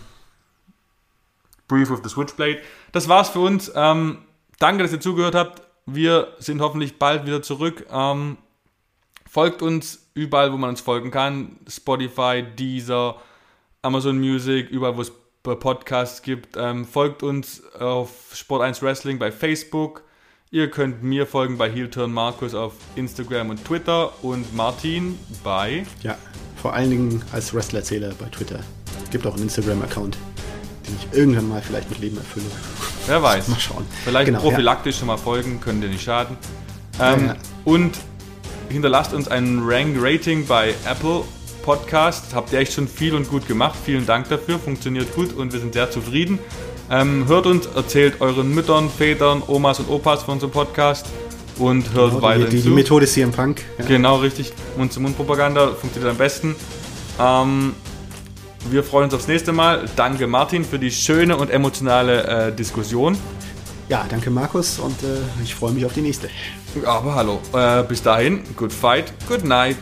Brief of the Switchblade. Das war's für uns. Ähm, danke, dass ihr zugehört habt. Wir sind hoffentlich bald wieder zurück. Ähm, folgt uns überall, wo man uns folgen kann. Spotify, Deezer, Amazon Music, überall, wo es Podcasts gibt. Ähm, folgt uns auf Sport 1 Wrestling bei Facebook. Ihr könnt mir folgen bei Heelturn Markus auf Instagram und Twitter und Martin bei Ja, vor allen Dingen als Wrestler-Erzähler bei Twitter. Gibt auch einen Instagram-Account, den ich irgendwann mal vielleicht mit Leben erfülle. Wer weiß. (laughs) Mal schauen. Vielleicht Genau, prophylaktisch schon mal folgen, könnte nicht schaden. Ähm, Ja. Und hinterlasst uns ein Rank-Rating bei Apple Podcast. Habt ihr echt schon viel und gut gemacht. Vielen Dank dafür. Funktioniert gut und wir sind sehr zufrieden. Ähm, hört uns, erzählt euren Müttern, Vätern, Omas und Opas von unserem Podcast und hört Genau, weiter die, die, die Methode CM Punk. Ja. Genau, richtig. Mund-zu-Mund-Propaganda funktioniert am besten. Ähm, wir freuen uns aufs nächste Mal. Danke, Martin, für die schöne und emotionale äh, Diskussion. ja, danke Markus und äh, ich freue mich auf die nächste. Aber hallo. Äh, bis dahin, good fight, good night.